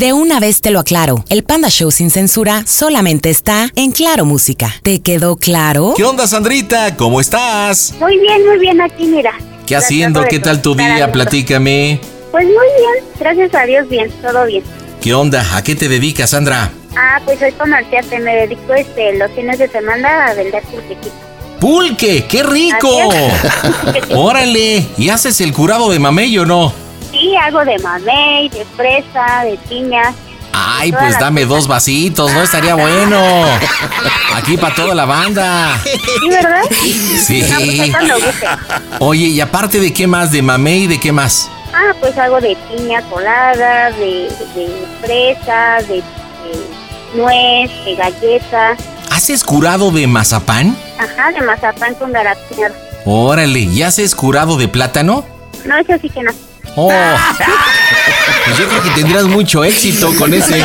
De una vez te lo aclaro, el Panda Show sin censura solamente está en Claro Música. ¿Te quedó claro? ¿Qué onda, Sandrita? ¿Cómo estás? Muy bien, muy bien aquí, mira. ¿Qué haciendo? ¿Qué tal tu día? Platícame. Pues muy bien, gracias a Dios, bien, todo bien. ¿Qué onda? ¿A qué te dedicas, Sandra? Ah, pues soy comerciante, me dedico este, los fines de semana a vender pulquequitos. ¡Pulque! ¡Qué rico! ¡Órale! ¿Y haces el curado de mamey o no? Sí, hago de mamey, de fresa, de piña. Ay, pues dame dos vasitos, ¿no? Estaría bueno. Aquí para toda la banda. ¿Sí, verdad? Sí. No, pues. Oye, y aparte de qué más, de mamey, ¿de qué más? Ah, pues hago de piña colada, de, de fresa, de, de nuez, de galleta. ¿Haces curado de mazapán? Ajá, de mazapán con garapiñado. Órale, ¿y haces curado de plátano? No, eso sí que no. Oh, pues yo creo que tendrás mucho éxito con ese.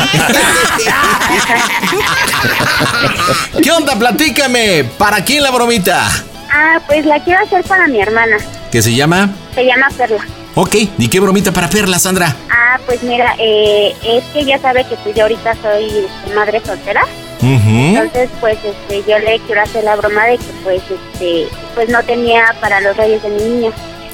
¿Qué onda? Platícame. ¿Para quién la bromita? Ah, pues la quiero hacer para mi hermana. ¿Qué se llama? Se llama Perla. Ok, ¿y qué bromita para Perla, Sandra? Ah, pues mira, eh, es que ya sabe que pues yo ahorita soy este, madre soltera. Ujú. Entonces, pues este, yo le quiero hacer la broma de que pues este, pues no tenía para los reyes de mi niña.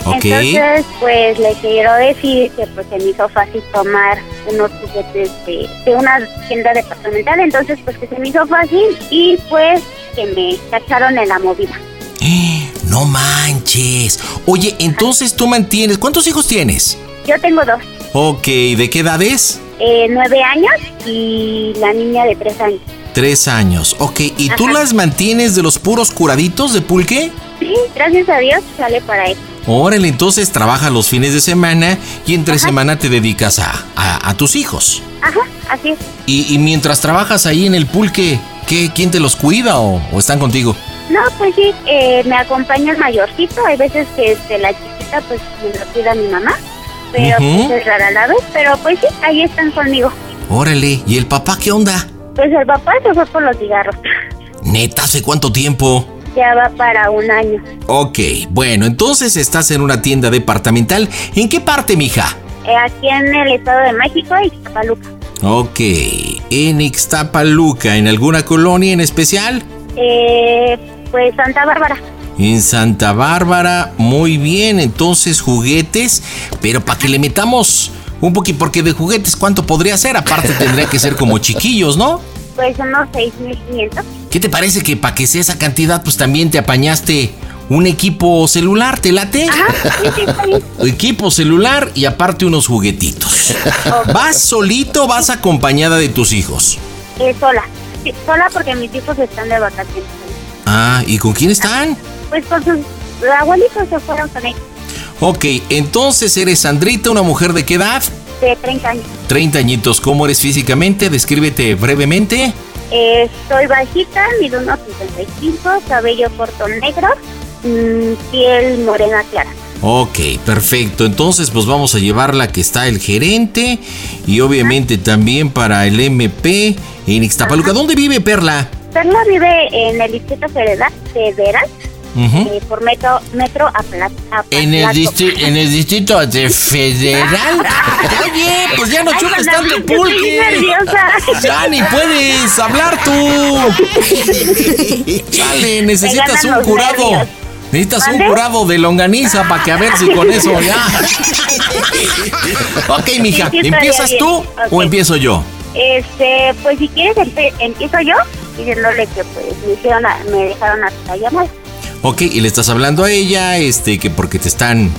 Entonces, pues le quiero decir que pues se me hizo fácil tomar unos juguetes de, de una tienda departamental, entonces pues que se me hizo fácil y pues que me cacharon en la movida. No manches. Oye, entonces tú mantienes. ¿Cuántos hijos tienes? Yo tengo dos, Ok, ¿de qué edades? eh, nueve años y la niña de tres años. Tres años. Ok, ¿y tú Ajá. las mantienes de los puros curaditos de pulque? Sí, gracias a Dios sale para él. Órale, entonces trabajas los fines de semana y entre semana te dedicas a, a- a tus hijos. Ajá, así es. Y, y mientras trabajas ahí en el pulque, ¿qué, ¿quién te los cuida o, o están contigo? No, pues sí, eh, me acompaña el mayorcito. Hay veces que este, la chiquita pues me lo cuida mi mamá. Pero pues es rara la vez. Pero pues sí, ahí están conmigo. Órale, ¿y el papá qué onda? Pues el papá se fue por los cigarros. Neta, ¿hace cuánto tiempo? Ya va para un año. Ok, bueno, entonces estás en una tienda departamental. ¿En qué parte, mija? Eh, aquí en el Estado de México y Zapaluca. Ok, en Ixtapaluca, ¿en alguna colonia en especial? Eh, pues Santa Bárbara. En Santa Bárbara, muy bien, entonces juguetes, pero para que le metamos un poquito, porque de juguetes, ¿cuánto podría ser? Aparte tendría que ser como chiquillos, ¿no? Pues unos 6.500. ¿Qué te parece que para que sea esa cantidad, pues también te apañaste un equipo celular, ¿te late? Ajá. Equipo celular y aparte unos juguetitos. ¿Vas solito o vas acompañada de tus hijos? Eh, sola. Sí, sola porque mis hijos están de vacaciones. Ah, ¿y con quién están? Pues con sus abuelitos se fueron con ellos. Ok, entonces eres Sandrita, una mujer de qué edad? De 30 años. 30 añitos. ¿Cómo eres físicamente? Descríbete brevemente. Eh, soy bajita, mido unos 55, cabello corto negro, mm, piel morena clara. Ok, perfecto. Entonces, pues vamos a llevarla que está el gerente y obviamente también para el MP en Ixtapaluca. ¿Dónde vive Perla? Perla vive en el distrito federal, federal Eh, por metro, metro Apla- En el, en el distrito de federal. Oye, pues ya no chupes tanto pulque. Ya ni puedes hablar tú. Chale, necesitas un curado. nervios. Necesitas un curado de longaniza para que a ver si con eso ya. ok, mija, ¿empiezas tú o empiezo yo? Este, pues si quieres empiezo yo, diciéndole que pues me, me dejaron hasta llamar. Ok, y le estás hablando a ella, este, que porque te están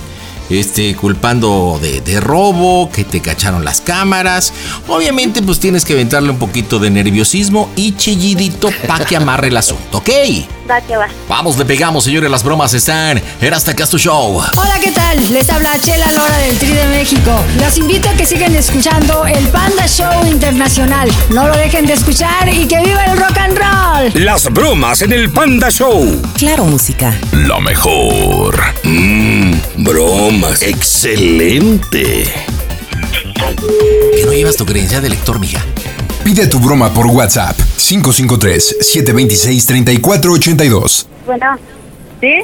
este, culpando de, robo, que te cacharon las cámaras. Obviamente, pues tienes que aventarle un poquito de nerviosismo y chillidito para que amarre el asunto, ¿ok? Va que va. Vamos, le pegamos, señores, las bromas están en Hasta tu show. Hola, ¿qué tal? Les habla Chela Lora del Tri de México. Los invito a que sigan escuchando el Panda Show Internacional. No lo dejen de escuchar y que viva el rock and roll. Las bromas en el Panda Show. Claro, música. Lo mejor. Mmm, broma Excelente. Que no llevas tu creencia de lector, mija. Pide tu broma por WhatsApp 553-726-3482. Bueno, ¿sí?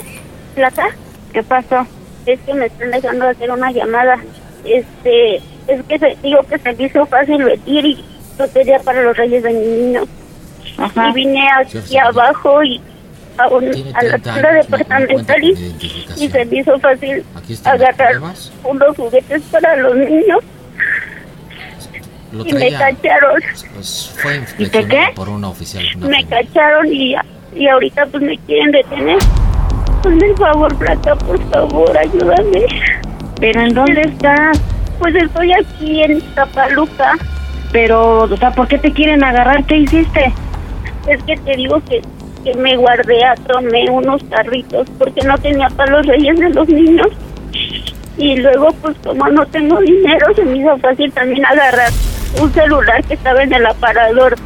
¿Plata? ¿Qué pasó? Es que me están dejando hacer una llamada. Este, es que se, digo que se me hizo fácil venir y lotería para los reyes de mi niño. Ajá. Y vine aquí abajo y a, la tienda departamental y, se me hizo fácil agarrar unos juguetes para los niños. Y me cacharon. Pues fue ¿Y qué? por una oficial. me cacharon y, y ahorita pues me quieren detener. Hazme el favor, Plata, por favor, ayúdame. ¿Pero en dónde estás? Pues estoy aquí en Zapaluca. Pero, o sea, ¿por qué te quieren agarrar? ¿Qué hiciste? Es que te digo que que me guardé, a tomé unos carritos porque no tenía para los reyes de los niños. Y luego, pues como no tengo dinero, se me hizo fácil también agarrar un celular que estaba en el aparador.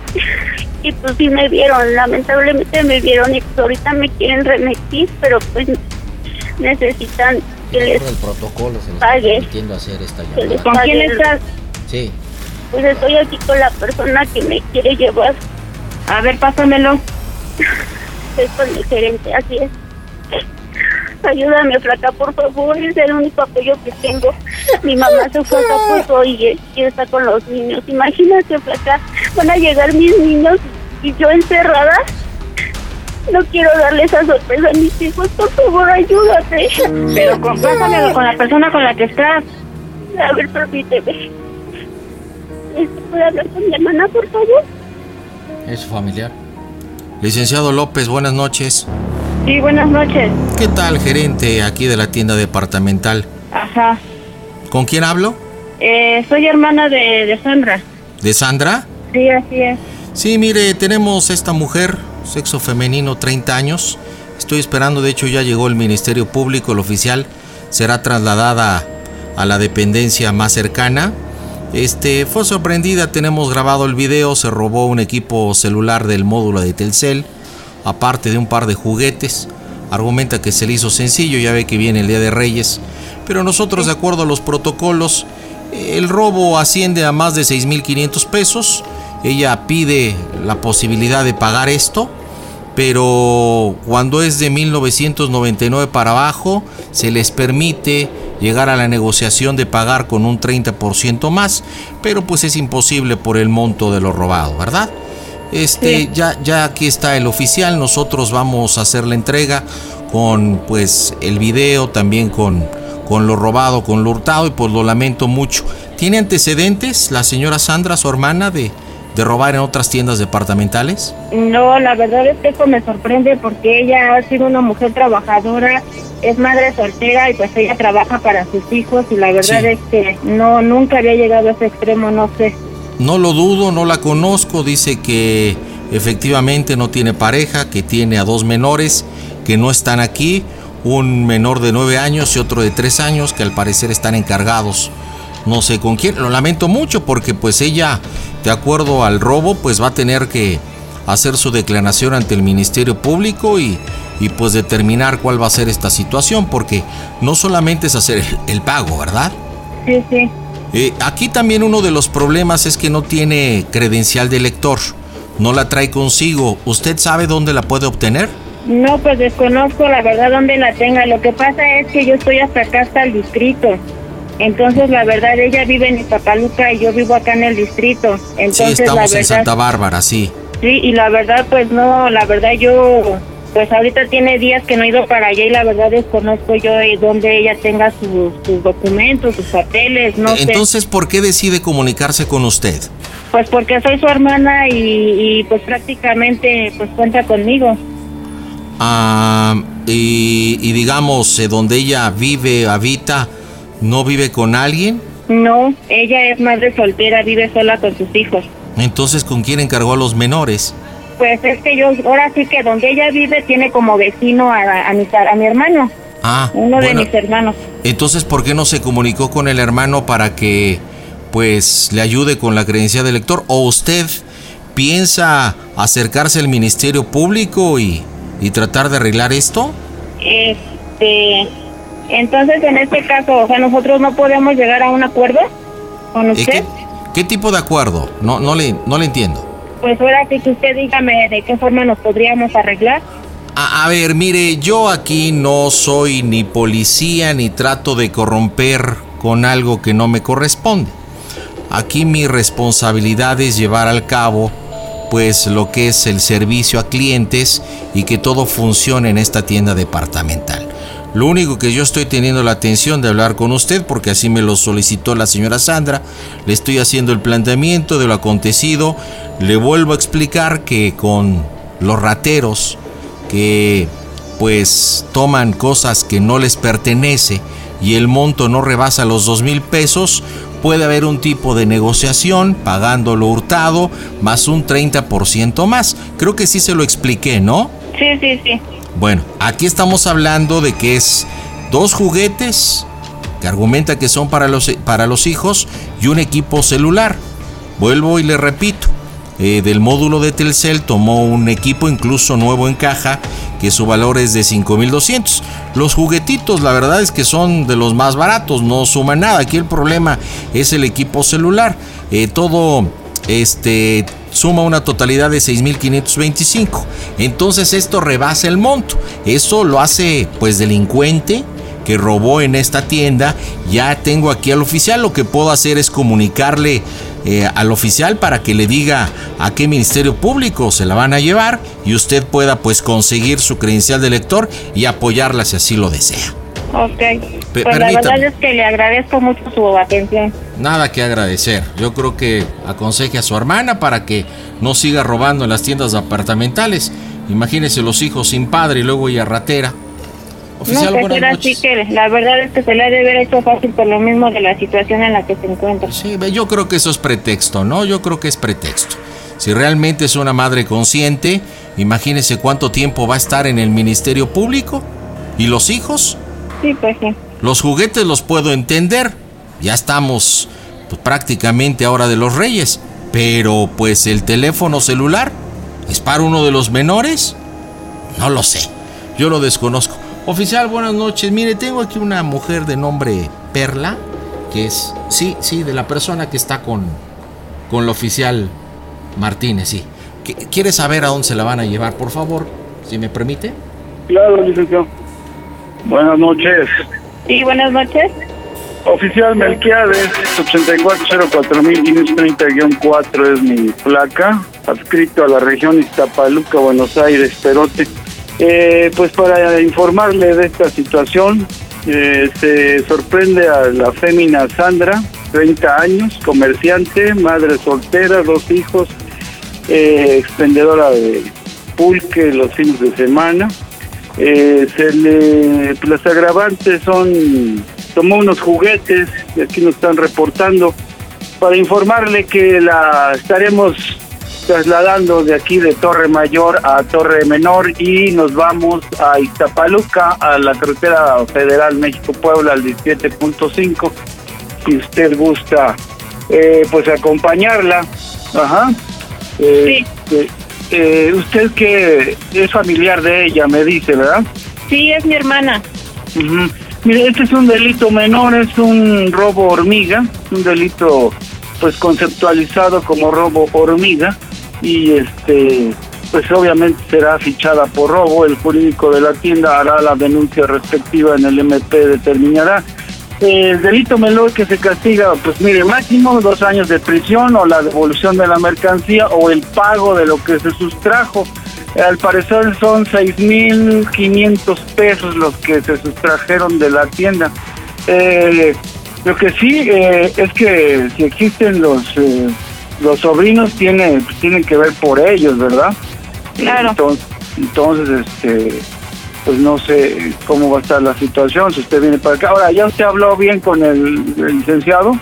Y pues sí me vieron, lamentablemente me vieron y pues ahorita me quieren remitir, pero pues necesitan que les el protocolo se pague. Hacer esta ¿Con quién estás? Sí. Pues estoy aquí con la persona que me quiere llevar. A ver, pásamelo. Estoy con el gerente, así es. Ayúdame, flaca, por favor, es el único apoyo que tengo. Mi mamá se fue a Acapulco y, y está con los niños. Imagínate, flaca, van a llegar mis niños y yo encerrada. No quiero darle esa sorpresa a mis hijos, por favor, ayúdate. Pero compártamelo con la persona con la que estás. A ver, permíteme. ¿Puede hablar con mi hermana, por favor? Es familiar. Licenciado López, buenas noches. Sí, buenas noches. ¿Qué tal, gerente aquí de la tienda departamental? Ajá. ¿Con quién hablo? Eh, soy hermana de, de Sandra. ¿De Sandra? Sí, así es. Sí, mire, tenemos esta mujer, sexo femenino, 30 años. Estoy esperando, de hecho ya llegó el Ministerio Público, el oficial. Será trasladada a la dependencia más cercana este, fue sorprendida, tenemos grabado el video, se robó un equipo celular del módulo de Telcel, aparte de un par de juguetes. Argumenta que se le hizo sencillo, ya ve que viene el Día de Reyes, pero nosotros de acuerdo a los protocolos, el robo asciende a más de 6.500 pesos. Ella pide la posibilidad de pagar esto, pero cuando es de 1999 para abajo, se les permite llegar a la negociación de pagar con un 30% más, pero pues es imposible por el monto de lo robado, ¿verdad? Este, ya, ya aquí está el oficial, nosotros vamos a hacer la entrega con pues el video, también con, con lo robado, con lo hurtado y pues lo lamento mucho. ¿Tiene antecedentes la señora Sandra, su hermana, de, de robar en otras tiendas departamentales? No, la verdad es que eso me sorprende porque ella ha sido una mujer trabajadora, es madre soltera y pues ella trabaja para sus hijos y la verdad es que no nunca había llegado a ese extremo, no sé. No lo dudo, no la conozco, dice que efectivamente no tiene pareja, que tiene a dos menores que no están aquí, un menor de nueve años y otro de tres años que al parecer están encargados no sé con quién. Lo lamento mucho porque pues ella, de acuerdo al robo, pues va a tener que hacer su declaración ante el Ministerio Público y, y pues determinar cuál va a ser esta situación porque no solamente es hacer el, pago, ¿verdad? Sí, sí. Eh, aquí también uno de los problemas es que no tiene credencial de lector, no la trae consigo. ¿Usted sabe dónde la puede obtener? No, pues desconozco la verdad dónde la tenga. Lo que pasa es que yo estoy hasta acá, hasta el distrito. Entonces, la verdad, ella vive en Ipapaluca y yo vivo acá en el distrito. Entonces, sí, estamos en Santa Bárbara, sí. Sí, y la verdad, pues no, la verdad yo pues ahorita tiene días que no he ido para allá y la verdad desconozco yo de dónde ella tenga sus, documentos, sus papeles, no Entonces, ¿por qué decide comunicarse con usted? Pues porque soy su hermana y, pues prácticamente pues cuenta conmigo. Ah, y, y digamos, eh, donde ella vive, habita, ¿no vive con alguien? No, ella es madre soltera, vive sola con sus hijos. Entonces, ¿con quién encargó a los menores? Pues es que yo, ahora sí que donde ella vive tiene como vecino a, a, mi, a mi hermano. Ah, uno de mis hermanos. Entonces, ¿por qué no se comunicó con el hermano para que, pues, le ayude con la credencial de lector? ¿O usted piensa acercarse al Ministerio Público y, y tratar de arreglar esto? Este, entonces, en este caso, o sea, nosotros no podemos llegar a un acuerdo con usted. ¿Qué, qué tipo de acuerdo? No, no le, no le entiendo pues ahora sí que usted dígame de qué forma nos podríamos arreglar. A, ver, mire, yo aquí no soy ni policía ni trato de corromper con algo que no me corresponde. Aquí mi responsabilidad es llevar al cabo pues lo que es el servicio a clientes y que todo funcione en esta tienda departamental. Lo único que yo estoy teniendo la atención de hablar con usted, porque así me lo solicitó la señora Sandra, le estoy haciendo el planteamiento de lo acontecido, le vuelvo a explicar que con los rateros que pues toman cosas que no les pertenece y el monto no rebasa los dos mil pesos, puede haber un tipo de negociación pagando lo hurtado más un 30% más. Creo que sí se lo expliqué, ¿no? Sí, sí, sí. Bueno, aquí estamos hablando de que es dos juguetes que argumenta que son para los, para los hijos y un equipo celular. Vuelvo y le repito, eh, del módulo de Telcel tomó un equipo incluso nuevo en caja que su valor es de 5200. Los juguetitos la verdad es que son de los más baratos, no suman nada. Aquí el problema es el equipo celular. Eh, todo este suma una totalidad de 6.525. Entonces esto rebasa el monto. Eso lo hace pues delincuente que robó en esta tienda. Ya tengo aquí al oficial. Lo que puedo hacer es comunicarle eh, al oficial para que le diga a qué ministerio público se la van a llevar y usted pueda pues conseguir su credencial de lector y apoyarla si así lo desea. Ok. pues la verdad es que le agradezco mucho su atención. Nada que agradecer. Yo creo que aconseje a su hermana para que no siga robando en las tiendas apartamentales. Imagínese los hijos sin padre y luego ella ratera. Oficial, no, pues así que la verdad es que se le ha de haber hecho fácil por lo mismo de la situación en la que se encuentra. Sí, yo creo que eso es pretexto, ¿no? Yo creo que es pretexto. Si realmente es una madre consciente, imagínese cuánto tiempo va a estar en el Ministerio Público. ¿Y los hijos? Sí, pues sí. Los juguetes los puedo entender. Ya estamos pues, prácticamente ahora de los reyes. Pero pues el teléfono celular es para uno de los menores. No lo sé. Yo lo desconozco. Oficial, buenas noches. Mire, tengo aquí una mujer de nombre Perla, que es, sí, sí, de la persona que está con, con el oficial Martínez, sí. ¿Quiere saber a dónde se la van a llevar, por favor? Si me permite. Claro, licenciado. Buenas noches. Sí, buenas noches. Oficial Melquiades, 8404.530-4 es mi placa, adscrito a la región Iztapaluca, Buenos Aires, Perote. Eh, pues para informarle de esta situación, eh, se sorprende a la fémina Sandra, 30 años, comerciante, madre soltera, dos hijos, eh, expendedora de pulque los fines de semana. Eh, se le, pues, las agravantes son, tomó unos juguetes, y aquí nos están reportando, para informarle que la estaremos trasladando de aquí de Torre Mayor a Torre Menor y nos vamos a Iztapaluca, a la carretera federal México-Puebla al 17.5. Si usted gusta, eh, pues acompañarla. Ajá. Eh, sí. Eh, usted que es familiar de ella, me dice, ¿verdad? Sí, es mi hermana. Mire, este es un delito menor, es un robo hormiga, un delito pues conceptualizado como robo hormiga y este pues obviamente será fichada por robo, el jurídico de la tienda hará la denuncia respectiva en el MP determinará el delito menor que se castiga, pues mire, máximo dos años de prisión o la devolución de la mercancía o el pago de lo que se sustrajo. Al parecer son 6.500 pesos los que se sustrajeron de la tienda. Eh, lo que sí eh, es que si existen los eh, los sobrinos tiene tienen que ver por ellos, ¿verdad? Claro. Entonces, entonces, este, pues no sé cómo va a estar la situación si usted viene para acá. Ahora, ¿ya usted habló bien con el, el licenciado?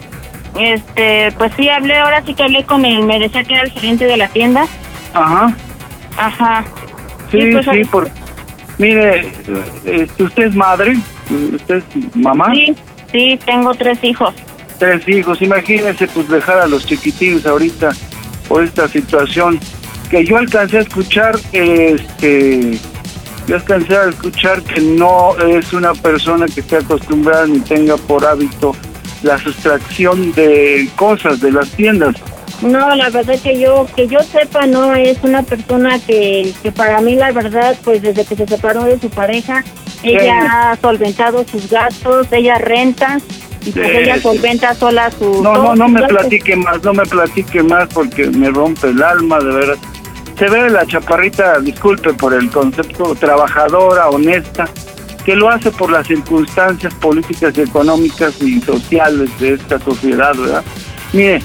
Este, pues sí, hablé, ahora sí que hablé con él, me decía que era el gerente de la tienda. Ajá. Ajá. Sí, Sí, pues, sí, por... Mire, este, ¿usted es madre? ¿Usted es mamá? Sí, sí, tengo tres hijos. Tres hijos, imagínese pues dejar a los chiquitines ahorita por esta situación. Que yo alcancé a escuchar, este, yo alcancé a escuchar que no es una persona que esté acostumbrada ni tenga por hábito la sustracción de cosas de las tiendas. No, la verdad que yo, que yo sepa, no es una persona que, que para mí la verdad, pues desde que se separó de su pareja, ella ha solventado sus gastos, ella renta y pues Sí, ella solventa sola su... No, no, no me platique más, no me platique más porque me rompe el alma, de veras. Se ve la chaparrita, disculpe por el concepto, trabajadora, honesta, que lo hace por las circunstancias políticas, económicas y sociales de esta sociedad, ¿verdad? Mire,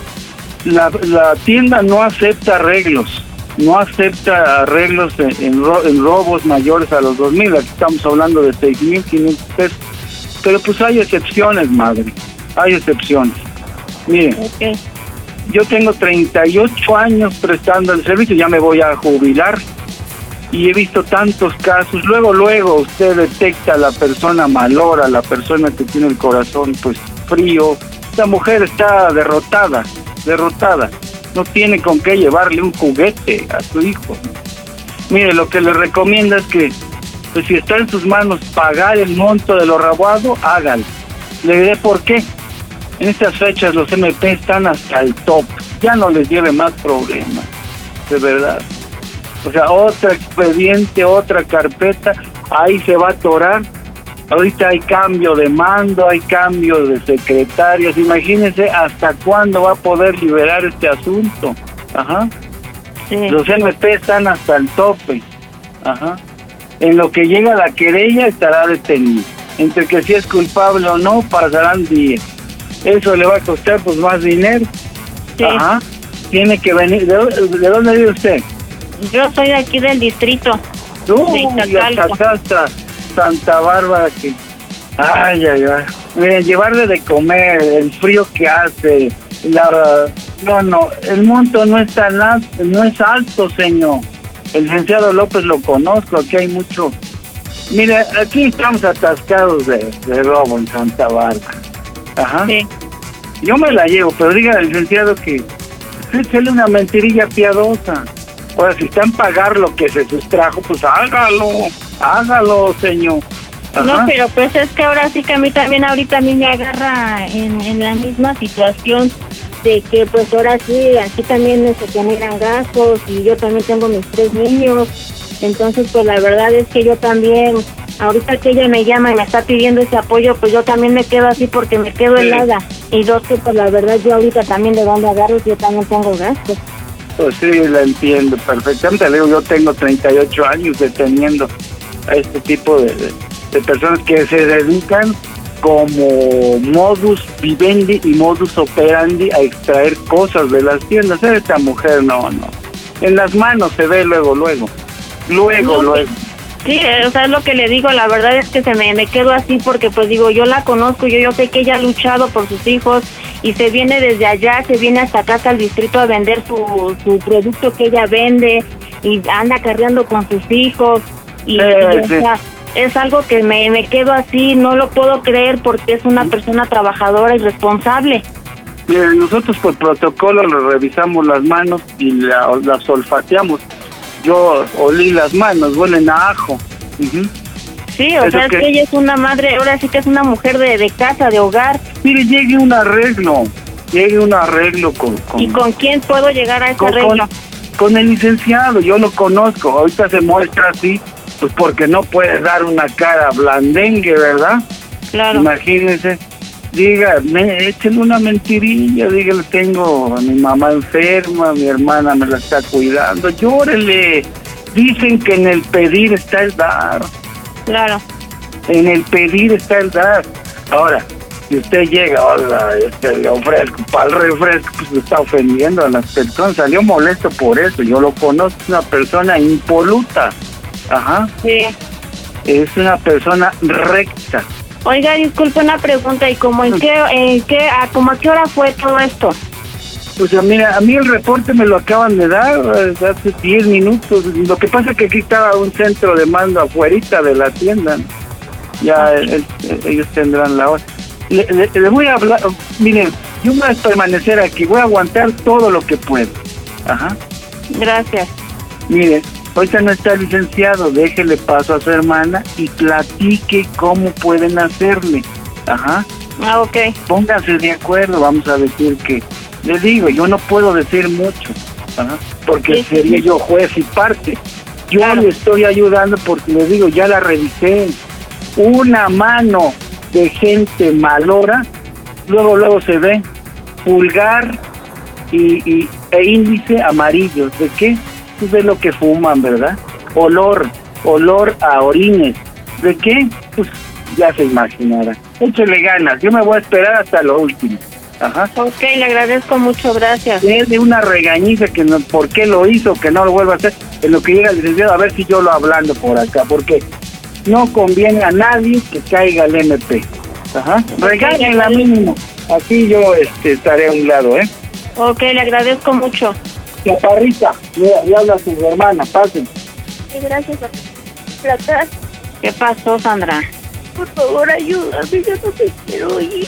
la, la tienda no acepta arreglos, no acepta arreglos en, ro- en robos mayores a los 2.000, aquí estamos hablando de 6.500 pesos. Pero pues hay excepciones, madre, hay excepciones. Mire, Ok. Yo tengo 38 años prestando el servicio, ya me voy a jubilar y he visto tantos casos. Luego, luego usted detecta a la persona malora, la persona que tiene el corazón pues frío. Esta mujer está derrotada, derrotada. No tiene con qué llevarle un juguete a su hijo. Mire, lo que le recomienda es que, pues si está en sus manos pagar el monto de lo robado, hágalo. Le diré por qué. En estas fechas los MP están hasta el top. Ya no les lleve más problemas. De verdad. O sea, otro expediente, otra carpeta, ahí se va a atorar. Ahorita hay cambio de mando, hay cambio de secretarios. Imagínense hasta cuándo va a poder liberar este asunto. Ajá. Sí. Los MP están hasta el tope. Ajá. En lo que llega la querella estará detenido. Entre que si es culpable o no, pasarán días. Eso le va a costar pues más dinero. Sí. Ajá. Tiene que venir. ¿De, dó- de dónde vive usted? Yo soy de aquí del distrito. Acá, hasta Santa Bárbara que... Ay, ay, ay. Miren, llevarle de comer, el frío que hace, la... No, no, el monto no es tan alto, no es alto, señor. El licenciado López lo conozco, aquí hay mucho... Mire, aquí estamos atascados de, de robo en Santa Bárbara. Ajá. Sí. Yo me la llevo, pero diga al licenciado que échale una mentirilla piadosa. Ahora, si está en pagar lo que se sustrajo, pues hágalo, hágalo, señor. Ajá. No, pero pues es que ahora sí que a mí también ahorita a mí me agarra en, en la misma situación de que pues ahora sí, aquí también se generan gastos y yo también tengo mis tres niños. Entonces pues la verdad es que yo también, ahorita que ella me llama y me está pidiendo ese apoyo, pues yo también me quedo así porque me quedo helada. Y dos que pues la verdad yo ahorita también de dónde agarro yo también tengo gastos. Pues sí, la entiendo perfectamente. Le digo, yo tengo 38 años deteniendo a este tipo de, de- de personas que se dedican como modus vivendi y modus operandi a extraer cosas de las tiendas. Esta mujer no, no. En las manos se ve luego, luego. Luego, luego. Sí, eh, o sea, es lo que le digo, la verdad es que se me, me quedo así porque pues digo, yo la conozco, yo, yo sé que ella ha luchado por sus hijos y se viene desde allá, se viene hasta acá, hasta el distrito a vender su, su producto que ella vende y anda cargando con sus hijos y, Sí, y, o sí. sea, es algo que me, me quedo así, no lo puedo creer porque es una persona trabajadora y responsable. Nosotros por protocolo le revisamos las manos y la- las olfateamos. Yo olí las manos, huelen a ajo. Sí, o sea, es que- que ella es una madre, ahora sí que es una mujer de, de casa, de hogar. Mire, llegue un arreglo, llegue un arreglo con, con, ¿Y con quién puedo llegar a ese con- arreglo? con- con el licenciado, yo lo conozco, ahorita se muestra así, pues porque no puede dar una cara blandengue, ¿verdad? Claro. Imagínense, diga, me, échenle una mentirilla, dígale, tengo a mi mamá enferma, mi hermana me la está cuidando, llórele, Dicen que en el pedir está el dar. Claro. En el pedir está el dar. Ahora, si usted llega, hola, este, le ofrezco para el refresco, pues está ofendiendo a las personas. Salió molesto por eso. Yo lo conozco, es una persona impoluta. Ajá. Sí. Es una persona recta. Oiga, disculpe una pregunta, ¿y cómo en qué, en qué, a, como a qué hora fue todo esto? Pues mira, a mí el reporte me lo acaban de dar eh, hace 10 minutos. Lo que pasa es que aquí estaba un centro de mando afuerita de la tienda. Ya el- el- ellos tendrán la hora. Le, le- le voy a hablar, miren, yo voy a permanecer aquí, voy a aguantar todo lo que puedo. Ajá. Gracias. Mire, ahorita no está licenciado, déjele paso a su hermana y platique cómo pueden hacerle. Ajá. Ah, ok. Pónganse de acuerdo, vamos a decir que, le digo, yo no puedo decir mucho, ajá, porque Sí, sería yo juez y parte. Yo Claro. le estoy ayudando porque le digo, ya la revisé. Una mano de gente malora, luego luego se ve pulgar y, y- e índice amarillos. ¿De qué? De lo que fuman, ¿verdad? Olor, olor a orines. ¿De qué? Pues ya se imaginará. Échele ganas, yo me voy a esperar hasta lo último. Ajá. Ok, le agradezco mucho, gracias. de una regañiza que no, por qué lo hizo, que no lo vuelva a hacer, en lo que llega el licenciado, a ver si yo lo hablando por acá, porque no conviene a nadie que caiga el MP. Ajá. Regáñenla mínimo. Así yo este, estaré a un lado, ¿eh? Ok, le agradezco mucho. Chaparrita, mira, le habla a su hermana, pasen. Sí, gracias, Plata. ¿Qué pasó, Sandra? Por favor, ayúdame, yo no te quiero ir.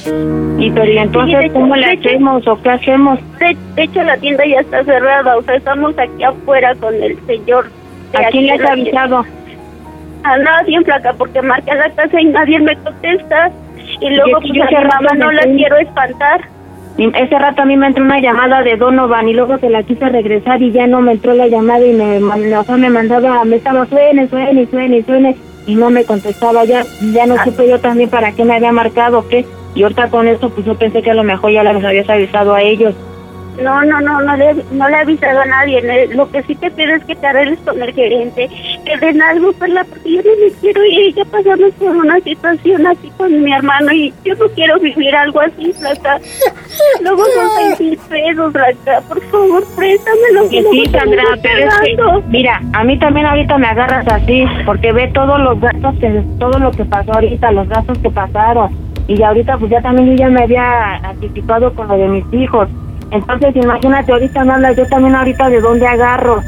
Y pero ¿y entonces Sí, de cómo hecho- le hecho- hacemos o qué hacemos? De, de hecho, la tienda ya está cerrada, o sea, estamos aquí afuera con el señor. ¿A quién aquí le has avisado? A nadie en placa, porque marqué a la casa y nadie me contesta. Y luego, que pues, yo a mi mamá no la quiero espantar. Ese rato a mí me entró una llamada de Donovan y luego se la quise regresar y ya no me entró la llamada y me, o sea, me mandaba, me estaba suene, suene, suene, suene y no me contestaba ya, ya no supe yo también para qué me había marcado, qué. Y ahorita con eso pues yo pensé que a lo mejor ya les habías avisado a ellos. No, no, no, no le, no le he avisado a nadie. Lo que sí te pido es que te arregles con el gerente, que den algo, Perla, porque yo no me quiero ir. Ya pasamos por una situación así con mi hermano y yo no quiero vivir algo así, Flaca. Luego son seis mil pesos, Flaca. Por favor, préstamelo. Que sí, Sandra, pero es que, mira, a mí también ahorita me agarras así, porque ve todos los gastos, que, todo lo que pasó ahorita, los gastos que pasaron. Y ahorita, pues ya también yo ya me había anticipado con lo de mis hijos. Entonces, imagínate, ahorita me hablas, yo también ahorita de dónde agarro.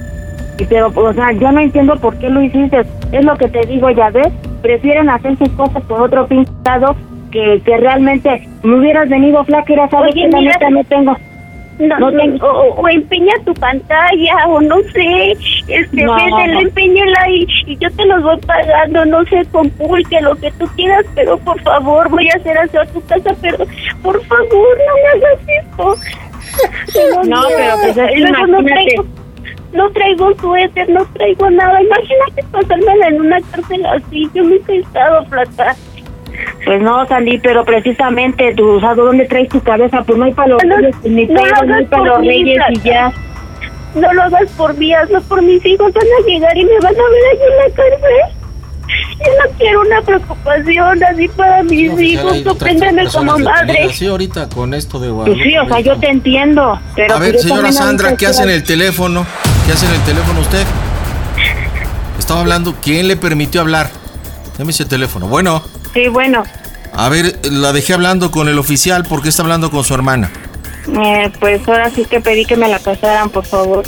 Y pero, o sea, yo no entiendo por qué lo hiciste. Es lo que te digo, ya ves, prefieren hacer sus cosas por otro pintado que, que realmente me hubieras venido flaca y era sabes Oye, que la mira, neta no tengo. No, tengo- o, o empeña tu pantalla, o no sé, este, No, véndela, no. empeñala y, y yo te los voy pagando, no sé, con pulque, lo que tú quieras, pero por favor, voy a hacer aseo a tu casa, pero por favor, no me hagas esto. No, pero pues es que no traigo, no traigo suéter, no traigo nada, imagínate pasármela en una cárcel así, yo nunca he estado plata. Pues no, Sandy, pero precisamente, tú, o sea, ¿dónde traes tu cabeza? Pues no hay para los No, reyes, ni no no hay hagas para por los mí, reyes y ya. No lo hagas por mí, hazlo por mis hijos, van a llegar y me van a ver ahí en la cárcel. Yo no quiero una preocupación así para mis hijos, compréndeme como madre. Sí, ahorita con esto de Pues sí, o sea, yo te entiendo, pero... A ver, pues señora Sandra, ¿qué hace en el teléfono? ¿Qué hace en el teléfono usted? Estaba hablando, ¿quién le permitió hablar? Dame ese teléfono. Bueno, Sí, bueno, a ver, la dejé hablando con el oficial, ¿por qué está hablando con su hermana? eh, pues ahora sí que pedí que me la pasaran, por favor.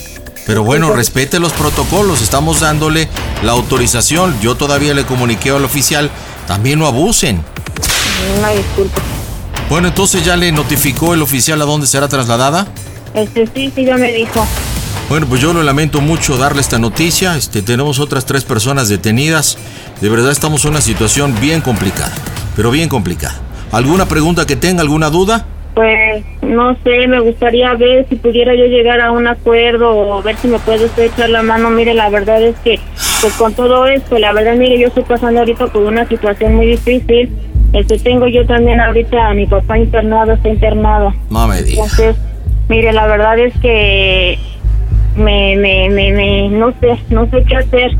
Pero bueno, respete los protocolos, estamos dándole la autorización. Yo todavía le comuniqué al oficial, también no abusen. Una disculpa. Bueno, entonces ya le notificó el oficial a dónde será trasladada. Este, sí, sí, ya me dijo. Bueno, pues yo lo lamento mucho darle esta noticia. Este, tenemos otras tres personas detenidas. De verdad estamos en una situación bien complicada, pero bien complicada. ¿Alguna pregunta que tenga, alguna duda? Pues no sé, me gustaría ver si pudiera yo llegar a un acuerdo o ver si me puede usted echar la mano. Mire, la verdad es que, pues con todo esto, la verdad, mire, yo estoy pasando ahorita por una situación muy difícil. Este, tengo yo también ahorita a mi papá internado, está internado. No me diga. Entonces, mire, la verdad es que me, me, me, me, no sé, no sé qué hacer.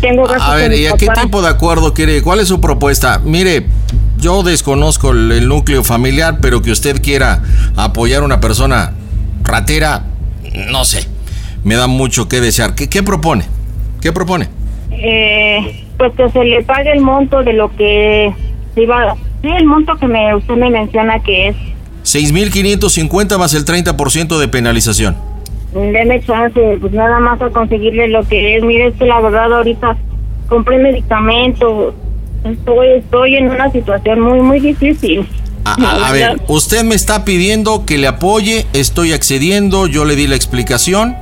Tengo A ver, ¿y a qué tipo de acuerdo quiere? ¿Cuál es su propuesta? Mire, yo desconozco el, el núcleo familiar, pero que usted quiera apoyar a una persona ratera, no sé. Me da mucho que desear. ¿Qué, qué propone? ¿Qué propone? Eh, pues que se le pague el monto de lo que iba, sí, el monto que me, usted me menciona que es. 6.550 más el 30% de penalización. Deme chance, pues nada más a conseguirle lo que es. Mire, es que la verdad ahorita compré medicamentos. Estoy, estoy en una situación muy, muy difícil. A, ver, usted me está pidiendo que le apoye, estoy accediendo, yo le di la explicación.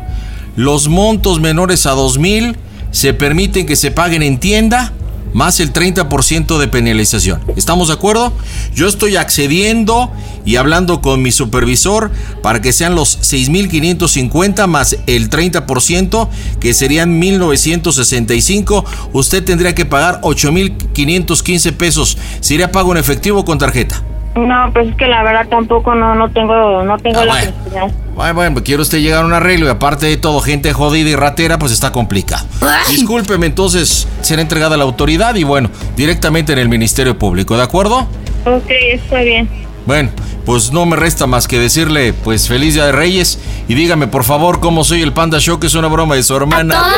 Los montos menores a 2.000 se permiten que se paguen en tienda más el 30% de penalización. ¿Estamos de acuerdo? Yo estoy accediendo y hablando con mi supervisor para que sean los 6.550 más el 30%, que serían 1.965. Usted tendría que pagar 8.515 pesos. ¿Sería pago en efectivo con tarjeta? No, pues es que la verdad tampoco no, no tengo, no tengo Ah, la bueno. posibilidad. Bueno, bueno, pues quiere usted llegar a un arreglo y aparte de todo, gente jodida y ratera, pues está complicado. Discúlpeme, entonces será entregada a la autoridad y bueno, directamente en el Ministerio Público, ¿de acuerdo? Ok, está bien. Bueno, pues no me resta más que decirle, pues feliz Día de Reyes y dígame por favor cómo soy el Panda Show, que es una broma de su hermana.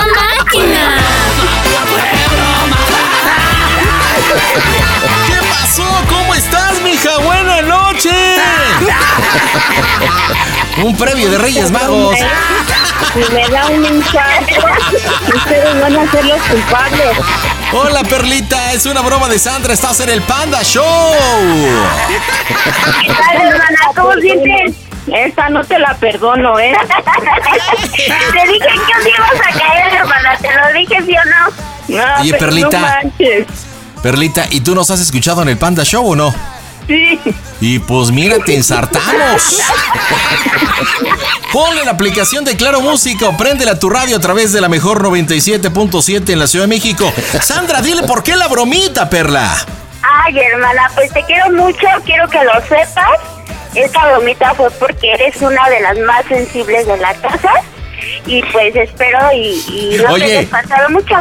¿Cómo estás, mija? Buenas noches. Un previo de Reyes Magos. Si me da un infarto, ustedes van a ser los culpables. Hola, Perlita, es una broma de Sandra, estás en el Panda Show. ¿Qué tal, hermana? ¿Cómo sientes? Esta no te la perdono, ¿eh? Te dije que un día ibas a caer, hermana. Te lo dije, ¿sí o no? No, Oye, Perlita. No. Perlita, ¿y tú nos has escuchado en el Panda Show o no? Sí. Y pues mira, te ensartamos. Ponle la aplicación de Claro Música o préndela a tu radio a través de la mejor 97.7 en la Ciudad de México. Sandra, dile por qué la bromita, Perla. Ay, hermana, pues te quiero mucho, quiero que lo sepas. Esta bromita fue porque eres una de las más sensibles de la casa. Y pues espero y, y no Oye. te hayas pasado mucho.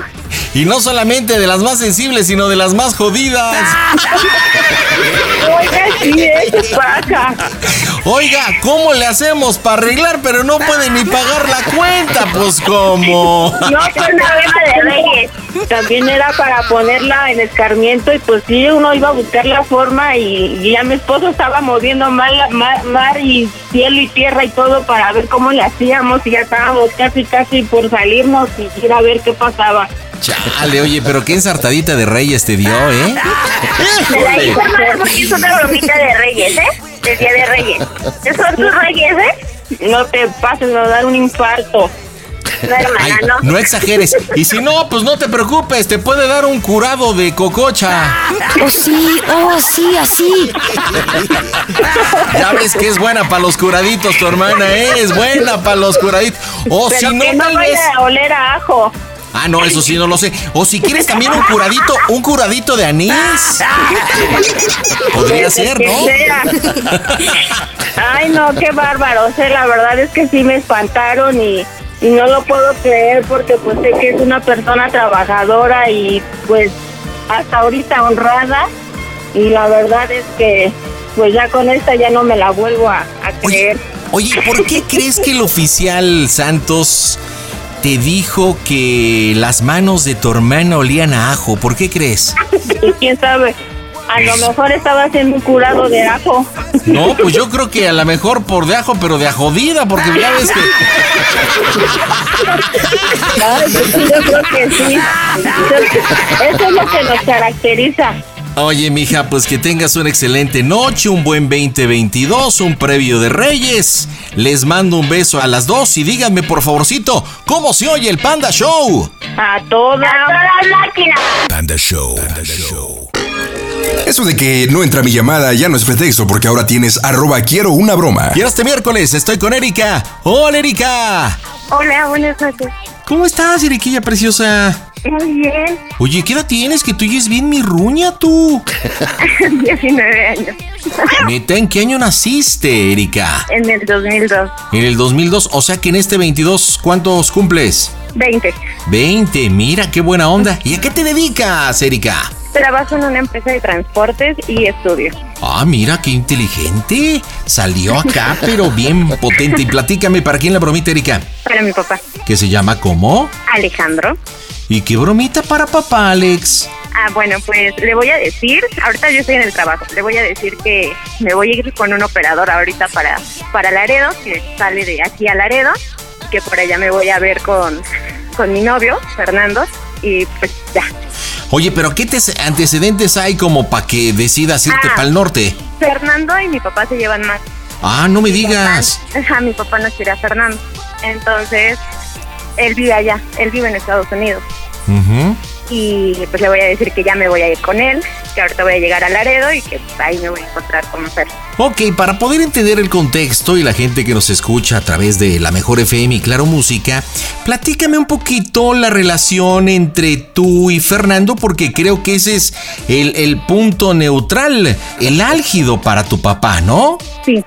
Y no solamente de las más sensibles, sino de las más jodidas. Oiga, sí. ¿qué pasa? Oiga, ¿cómo le hacemos para arreglar, pero no puede ni pagar la cuenta? Pues cómo. No, pues una broma de reyes. También era para ponerla en escarmiento y pues sí, uno iba a buscar la forma y, y ya mi esposo estaba moviendo mar, mar, mar y cielo y tierra y todo para ver cómo le hacíamos y ya estábamos casi casi por salirnos y ir a ver qué pasaba. Chale, oye, pero qué ensartadita de reyes te dio, ¿eh? La porque es una bromita de reyes, ¿eh? De Día de Reyes. ¿Son tus reyes, eh? No te pases, me va a dar un infarto. No, hermana, Ay, no. no exageres. Y si no, pues no te preocupes, te puede dar un curado de cococha. Oh, sí, oh, sí, así. Ya ves que es buena para los curaditos, tu hermana, ¿eh? Es buena para los curaditos. O Pero si no, que no tal vez. vaya a oler a ajo. Ah, no, eso sí no lo sé. O si quieres también un curadito, un curadito de anís. Podría Desde ser, ¿no? sea. Ay, no, qué bárbaro. O sea, la verdad es que sí me espantaron y, y no lo puedo creer porque pues sé que es una persona trabajadora y pues hasta ahorita honrada. Y la verdad es que pues ya con esta ya no me la vuelvo a, a creer. Oye, ¿por qué crees que el oficial Santos te dijo que las manos de tu hermana olían a ajo? ¿Por qué crees? Y quién sabe, a lo mejor estaba haciendo un curado de ajo. No, pues yo creo que a lo mejor por de ajo, pero de ajodida, porque ya ves que. Sí, yo creo que sí. Eso es lo que nos caracteriza. Oye, mija, pues que tengas una excelente noche, un buen 2022, un previo de Reyes. Les mando un beso a las dos y díganme, por favorcito, ¿cómo se oye el Panda Show? A toda. A toda máquina. Panda Show. Panda Show. Eso de que no entra mi llamada ya no es pretexto porque ahora tienes arroba quiero una broma. Y este miércoles estoy con Erika. Hola, Erika. Hola, buenas noches. ¿Cómo estás, Eriquilla preciosa? Muy bien. Oye, ¿qué edad tienes? Que tú ya es bien mi ruña, tú. 19 años. Neta, ¿en qué año naciste, Erika? En el 2002. En el 2002, o sea que en este 22, ¿cuántos cumples? 20. 20, mira qué buena onda. ¿Y a qué te dedicas, Erika? Trabajo en una empresa de transportes y estudio. Ah, mira qué inteligente. Salió acá, pero bien potente. Y platícame, ¿para quién la bromita, Erika? Para mi papá. ¿Qué se llama cómo? Alejandro. ¿Y qué bromita para papá, Alex? Ah, bueno, pues le voy a decir, ahorita yo estoy en el trabajo, le voy a decir que me voy a ir con un operador ahorita para, para Laredo, que sale de aquí a Laredo, que por allá me voy a ver con, con mi novio, Fernando, y pues ya. Oye, pero ¿qué te- antecedentes hay como para que decidas irte Ah. para el norte? Fernando y mi papá se llevan más. Ah, no me digas. Ajá, mi papá no quiere a Fernando. Entonces, él vive allá, él vive en Estados Unidos. Y pues le voy a decir que ya me voy a ir con él, que ahorita voy a llegar a Laredo y que ahí me voy a encontrar con Fer. Ok, para poder entender el contexto y la gente que nos escucha a través de la mejor FM y Claro Música, platícame un poquito la relación entre tú y Fernando, porque creo que ese es el, el punto neutral, el álgido para tu papá, ¿no? Sí.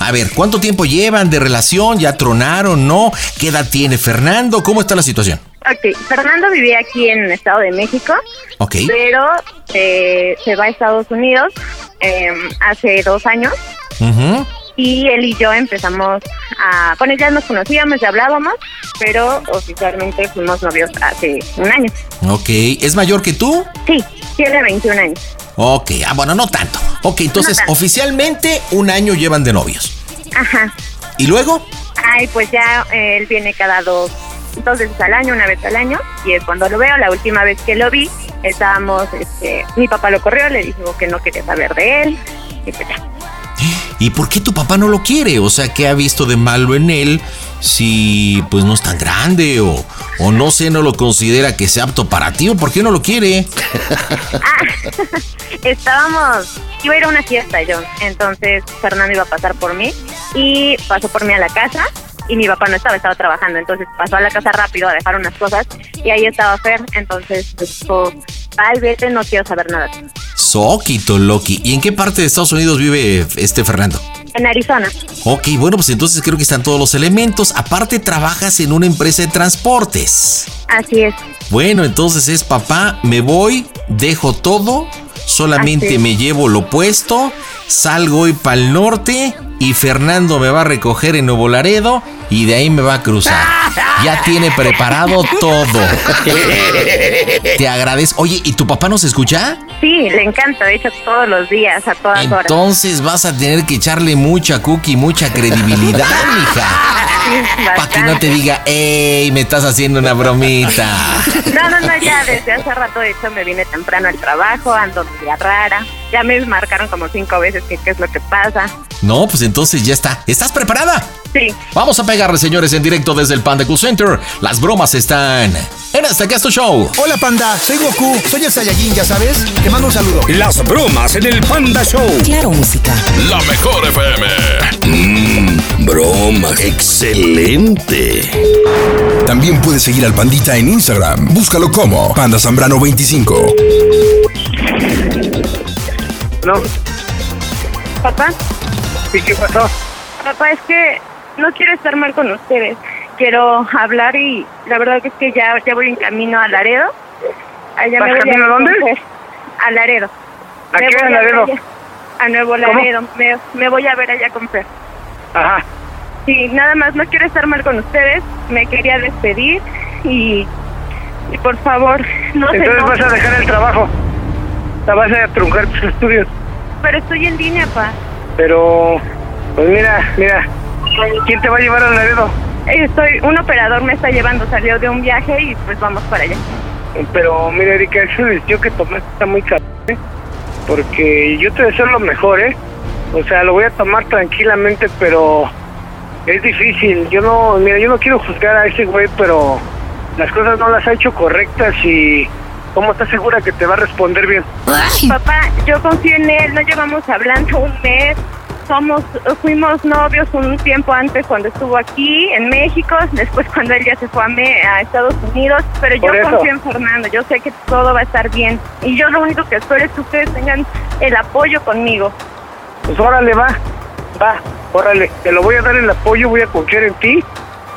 A ver, ¿cuánto tiempo llevan de relación? ¿Ya tronaron? ¿No? ¿Qué edad tiene Fernando? ¿Cómo está la situación? Ok, Fernando vivía aquí en el Estado de México, Ok. pero eh, se va a Estados Unidos eh, hace dos años Ujú. y él y yo empezamos a... Bueno, ya nos conocíamos, ya hablábamos, pero oficialmente fuimos novios hace un año. Ok, ¿es mayor que tú? Sí, tiene 21 años. Ok, ah, bueno, no tanto. Ok, entonces No tanto. oficialmente un año llevan de novios. Ajá. ¿Y luego? Ay, pues ya él viene cada dos, dos veces al año, una vez al año, y es cuando lo veo. La última vez que lo vi, estábamos, este, mi papá lo corrió, le dijo que no quería saber de él, y pues. ¿Y por qué tu papá no lo quiere? O sea, ¿qué ha visto de malo en él si pues no es tan grande o, o no sé, no lo considera que sea apto para ti o por qué no lo quiere? Estábamos, iba a ir a una fiesta yo, entonces Fernando iba a pasar por mí y pasó por mí a la casa y mi papá no estaba, estaba trabajando, entonces pasó a la casa rápido a dejar unas cosas y ahí estaba Fer, entonces pues, dijo, ay, vete, no quiero saber nada. Soquito Loki. ¿Y en qué parte de Estados Unidos vive este Fernando? En Arizona. Ok, bueno, pues entonces creo que están todos los elementos. Aparte, trabajas en una empresa de transportes. Así es. Bueno, entonces es papá, me voy, dejo todo, solamente me llevo lo puesto, salgo hoy para el norte y Fernando me va a recoger en Nuevo Laredo y de ahí me va a cruzar. Ya tiene preparado todo. Te agradezco. Oye, ¿y tu papá nos escucha? Sí, le encanta, de hecho todos los días, a todas horas. Entonces vas a tener que echarle mucha cookie, mucha credibilidad, mija. Para que no te diga, ey, me estás haciendo una bromita. No, no, no, ya desde hace rato, de hecho, me vine temprano al trabajo, ando media rara. Ya me marcaron como cinco veces que qué es lo que pasa. No, pues entonces ya está. ¿Estás preparada? Sí. Vamos a pegarle, señores, en directo desde el Panda Cool Center. Las bromas están en este Casto Show. Hola panda, soy Goku, soy el Saiyajin, ya sabes. Te mando un saludo. Las bromas en el Panda Show. Claro Música. La mejor FM. Mmm, broma. Excelente. También puedes seguir al Pandita en Instagram. Búscalo como Panda Zambrano25. No, Papá, ¿y qué pasó? papá, es que no quiero estar mal con ustedes. Quiero hablar y la verdad es que ya, ya voy en camino a Laredo. Allá ¿Vas me voy camino a dónde? A Laredo. ¿A Me qué voy Laredo? allá- A Nuevo Laredo. Me, me voy a ver allá con Fer. Ajá. Sí, nada más no quiero estar mal con ustedes. Me quería despedir y, y por favor, no se Entonces vas a dejar el trabajo. La vas a truncar tus estudios. Pero estoy en línea, pa. Pero, pues mira, mira. ¿Quién te va a llevar al Laredo? Estoy, un operador me está llevando, salió de un viaje y pues vamos para allá. Pero mira, Erika, esa decisión que tomaste está muy caro, ¿eh? Porque yo te deseo lo mejor, ¿eh? O sea, lo voy a tomar tranquilamente, pero es difícil. Yo no, mira, yo no quiero juzgar a ese güey, pero las cosas no las ha hecho correctas y ¿cómo estás segura que te va a responder bien? Papá, yo confío en él, no llevamos hablando un mes. somos, fuimos novios un tiempo antes cuando estuvo aquí en México, después cuando él ya se fue a, Me- a Estados Unidos, pero yo confío en Fernando, yo sé que todo va a estar bien y yo lo único que espero es que ustedes tengan el apoyo conmigo. Pues órale, va, va, órale, te lo voy a dar el apoyo, voy a confiar en ti.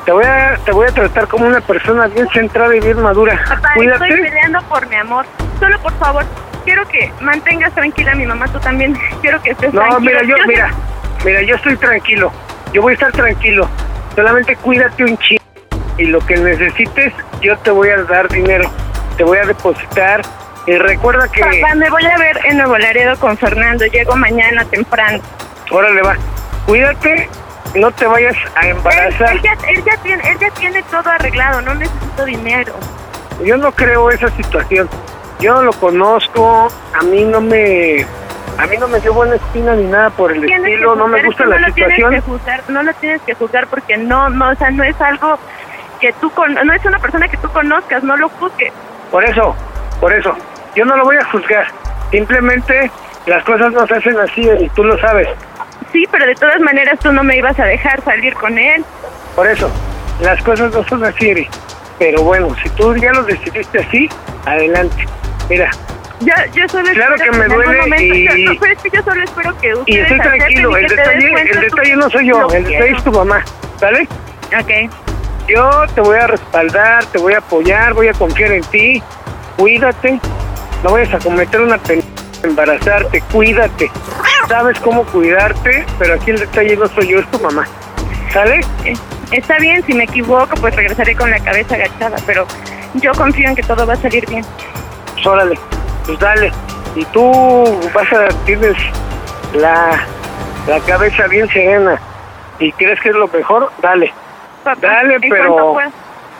Te voy a, te voy a tratar como una persona bien centrada y bien madura. Papá, Cuídate. estoy peleando por mi amor. Solo por favor, quiero que mantengas tranquila a mi mamá, tú también. Quiero que estés No, tranquilo. mira, yo, Quiero que- mira, mira, yo estoy tranquilo. Yo voy a estar tranquilo. Solamente cuídate un chingo. Y lo que necesites, yo te voy a dar dinero. Te voy a depositar. Y recuerda que... Papá, me voy a ver en Nuevo Laredo con Fernando. Llego mañana temprano. Órale, va. Cuídate. No te vayas a embarazar. él ya, él, ya tiene, él ya tiene todo arreglado, no necesito dinero. Yo no creo esa situación. Yo no lo conozco. A mí no me... A mí no me dio buena espina ni nada por el Tienes estilo. No me gusta la no lo tienes situación. que juzgar, no lo tienes que juzgar porque no, no, o sea, no es algo que tú, con, no es una persona que tú conozcas, no lo juzgues. Por eso, por eso. Yo no lo voy a juzgar. Simplemente las cosas no se hacen así y tú lo sabes. Sí, pero de todas maneras tú no me ibas a dejar salir con él. Por eso, las cosas no son así, Eri. Pero bueno, si tú ya lo decidiste así, adelante. Mira, Ya, yo solo Claro espero que me duele momento- y- yo- no, pero es que yo solo espero que y ustedes estoy acepten tranquilo. y El que detalle, el tú detalle no soy yo, el detalle es tu mamá. ¿Sale? Ok. Yo te voy a respaldar, te voy a apoyar, voy a confiar en ti. Cuídate. No vayas a cometer una pena embarazarte, cuídate. Sabes cómo cuidarte, pero aquí el detalle no soy yo, es tu mamá. ¿Sale? Está bien, si me equivoco, pues regresaré con la cabeza agachada, pero yo confío en que todo va a salir bien. Pues órale, pues dale. Y tú vas a, tienes la, la cabeza bien serena y crees que es lo mejor, dale. Papá, Dale, en pero- Cuanto pueda-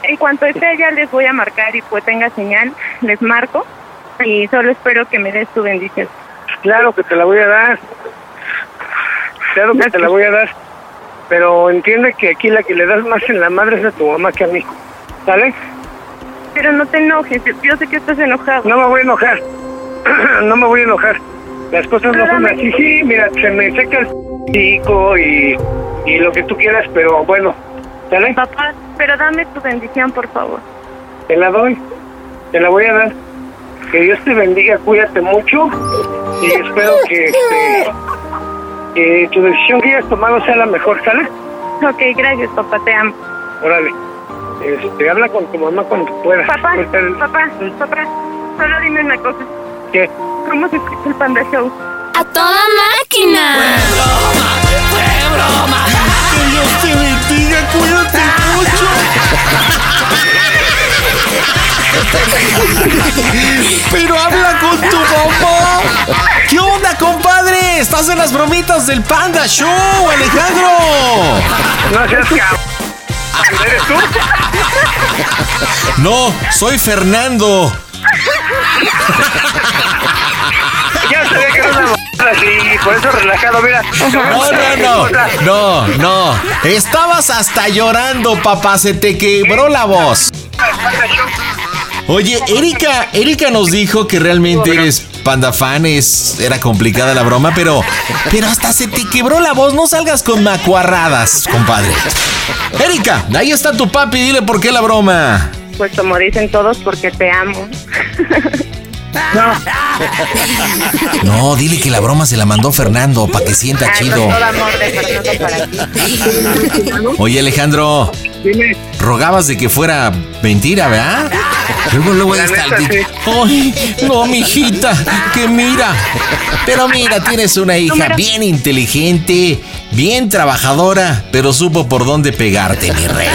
en cuanto esté ya les voy a marcar y pues tenga señal, les marco y solo espero que me des tu bendición. Claro que te la voy a dar. Claro que te la voy a dar. Pero entiende que aquí la que le das más en la madre es a tu mamá que a mí. ¿Sale? Pero no te enojes, yo- yo sé que estás enojado. No me voy a enojar. no me voy a enojar. Las cosas no son así. Sí, mira, se me seca el chico y, y lo que tú quieras, pero bueno. ¿Sale? Papá, pero dame tu bendición, por favor. Te la doy. Te la voy a dar. Que Dios te bendiga, cuídate mucho y espero que, este, que tu decisión que hayas tomado sea la mejor, ¿sale? Ok, gracias, papá, te amo. Órale. Este, habla con tu mamá cuando puedas. Papá, el- papá, papá, solo dime una cosa. ¿Qué? ¿Cómo se escucha el Panda Show? ¡A toda máquina! Que Dios te bendiga, cuídate mucho. Pero habla con tu mamá. ¿Qué onda, compadre? Estás en las bromitas del Panda Show, Alejandro. No seas cabrón. ¿Eres tú? No, soy Fernando. Ya sabía que era una así, por eso relajado, mira. No, no, no. No, no. Estabas hasta llorando, papá. Se te quebró la voz. Oye, Erika, Erika nos dijo que realmente eres panda fan, es, era complicada la broma, pero, pero hasta se te quebró la voz, no salgas con macuarradas, compadre. Erika, ahí está tu papi, dile por qué la broma. Pues como dicen todos, porque te amo. No, dile que la broma se la mandó Fernando para que sienta chido. todo amor de Fernando para ti. Oye, Alejandro, Dime. rogabas de que fuera mentira, ¿verdad? Luego, luego está el sí. Ay, no, mijita, que mira. Pero mira, tienes una hija bien inteligente, bien trabajadora, pero supo por dónde pegarte, mi rey.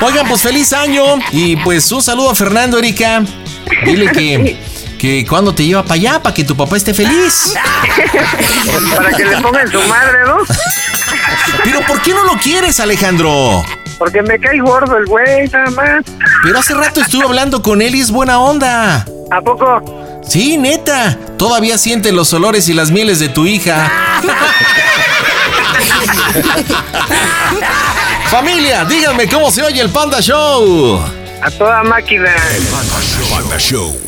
Oigan, pues feliz año y pues un saludo a Fernando, Erika. Dile que, que cuando te lleva para allá, para que tu papá esté feliz. Para que le pongan su madre, ¿no? Pero ¿por qué no lo quieres, Alejandro? Porque me cae gordo el güey, nada más. Pero hace rato estuve hablando con él y es buena onda. ¿A poco? Sí, neta. Todavía siente los olores y las mieles de tu hija. Familia, díganme cómo se oye el Panda Show. A toda máquina. Panda Show.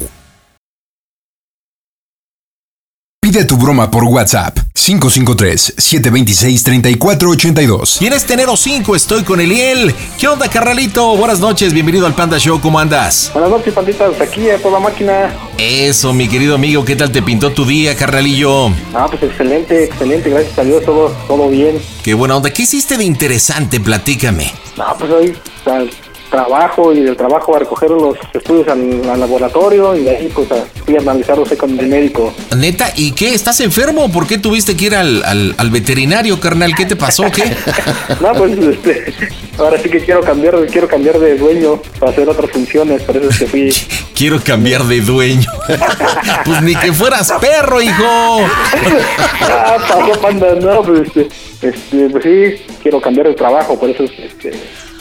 Pide tu broma por WhatsApp 553-726-3482. Tienes Tenero 5, estoy con Eliel. ¿Qué onda, carnalito? Buenas noches, bienvenido al Panda Show, ¿cómo andas? Buenas noches, panditas, aquí a toda máquina. Eso, mi querido amigo, ¿qué tal te pintó tu día, carnalillo? Ah, pues excelente, excelente, gracias a Dios, todo, todo bien. Qué buena onda, ¿qué hiciste de interesante? Platícame. No, pues hoy al trabajo y del trabajo a recoger los estudios al, al laboratorio y de ahí pues a, fui a analizarlos con el médico. Neta, ¿y qué? ¿Estás enfermo? ¿Por qué tuviste que ir al, al, al veterinario, carnal? ¿Qué te pasó? ¿Qué? No, pues este, ahora sí que quiero cambiar, quiero cambiar de dueño para hacer otras funciones, por eso es que fui. Quiero cambiar de dueño. pues ni que fueras perro, hijo. ah, pasó panda, no, pues este, este, pues sí, quiero cambiar de trabajo, por eso es este.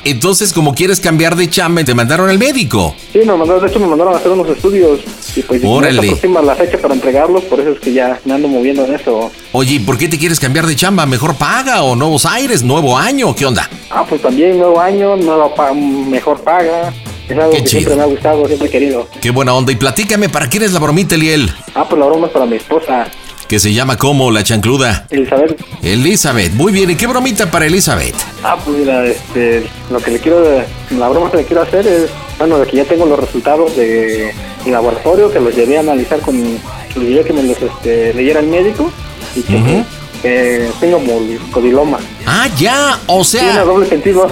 Entonces, como quieres cambiar de chamba, te mandaron al médico. Sí, me mandaron, de hecho me mandaron a hacer unos estudios y pues ya Órale. se aproxima la fecha para entregarlos, por eso es que ya me ando moviendo en eso. Oye, ¿y ¿por qué te quieres cambiar de chamba? ¿Mejor paga o nuevos aires, nuevo año? ¿Qué onda? Ah, pues también nuevo año, nueva pa- mejor paga. Es algo Qué que chido. siempre me ha gustado, siempre he querido. Qué buena onda. Y platícame, ¿para quién es la bromita, Eliel? Ah, pues la broma es para mi esposa, Que se llama como la chancluda. Elizabeth. Elizabeth. Muy bien. ¿Y qué bromita para Elizabeth? Ah, pues mira, este, lo que le quiero, la broma que le quiero hacer es, bueno, de que ya tengo los resultados de mi laboratorio, que los llevé a analizar con, a que me los este, leyera el médico y que Ujú. eh, tengo codiloma. Ah, ya. O Tiene sea, doble sentido.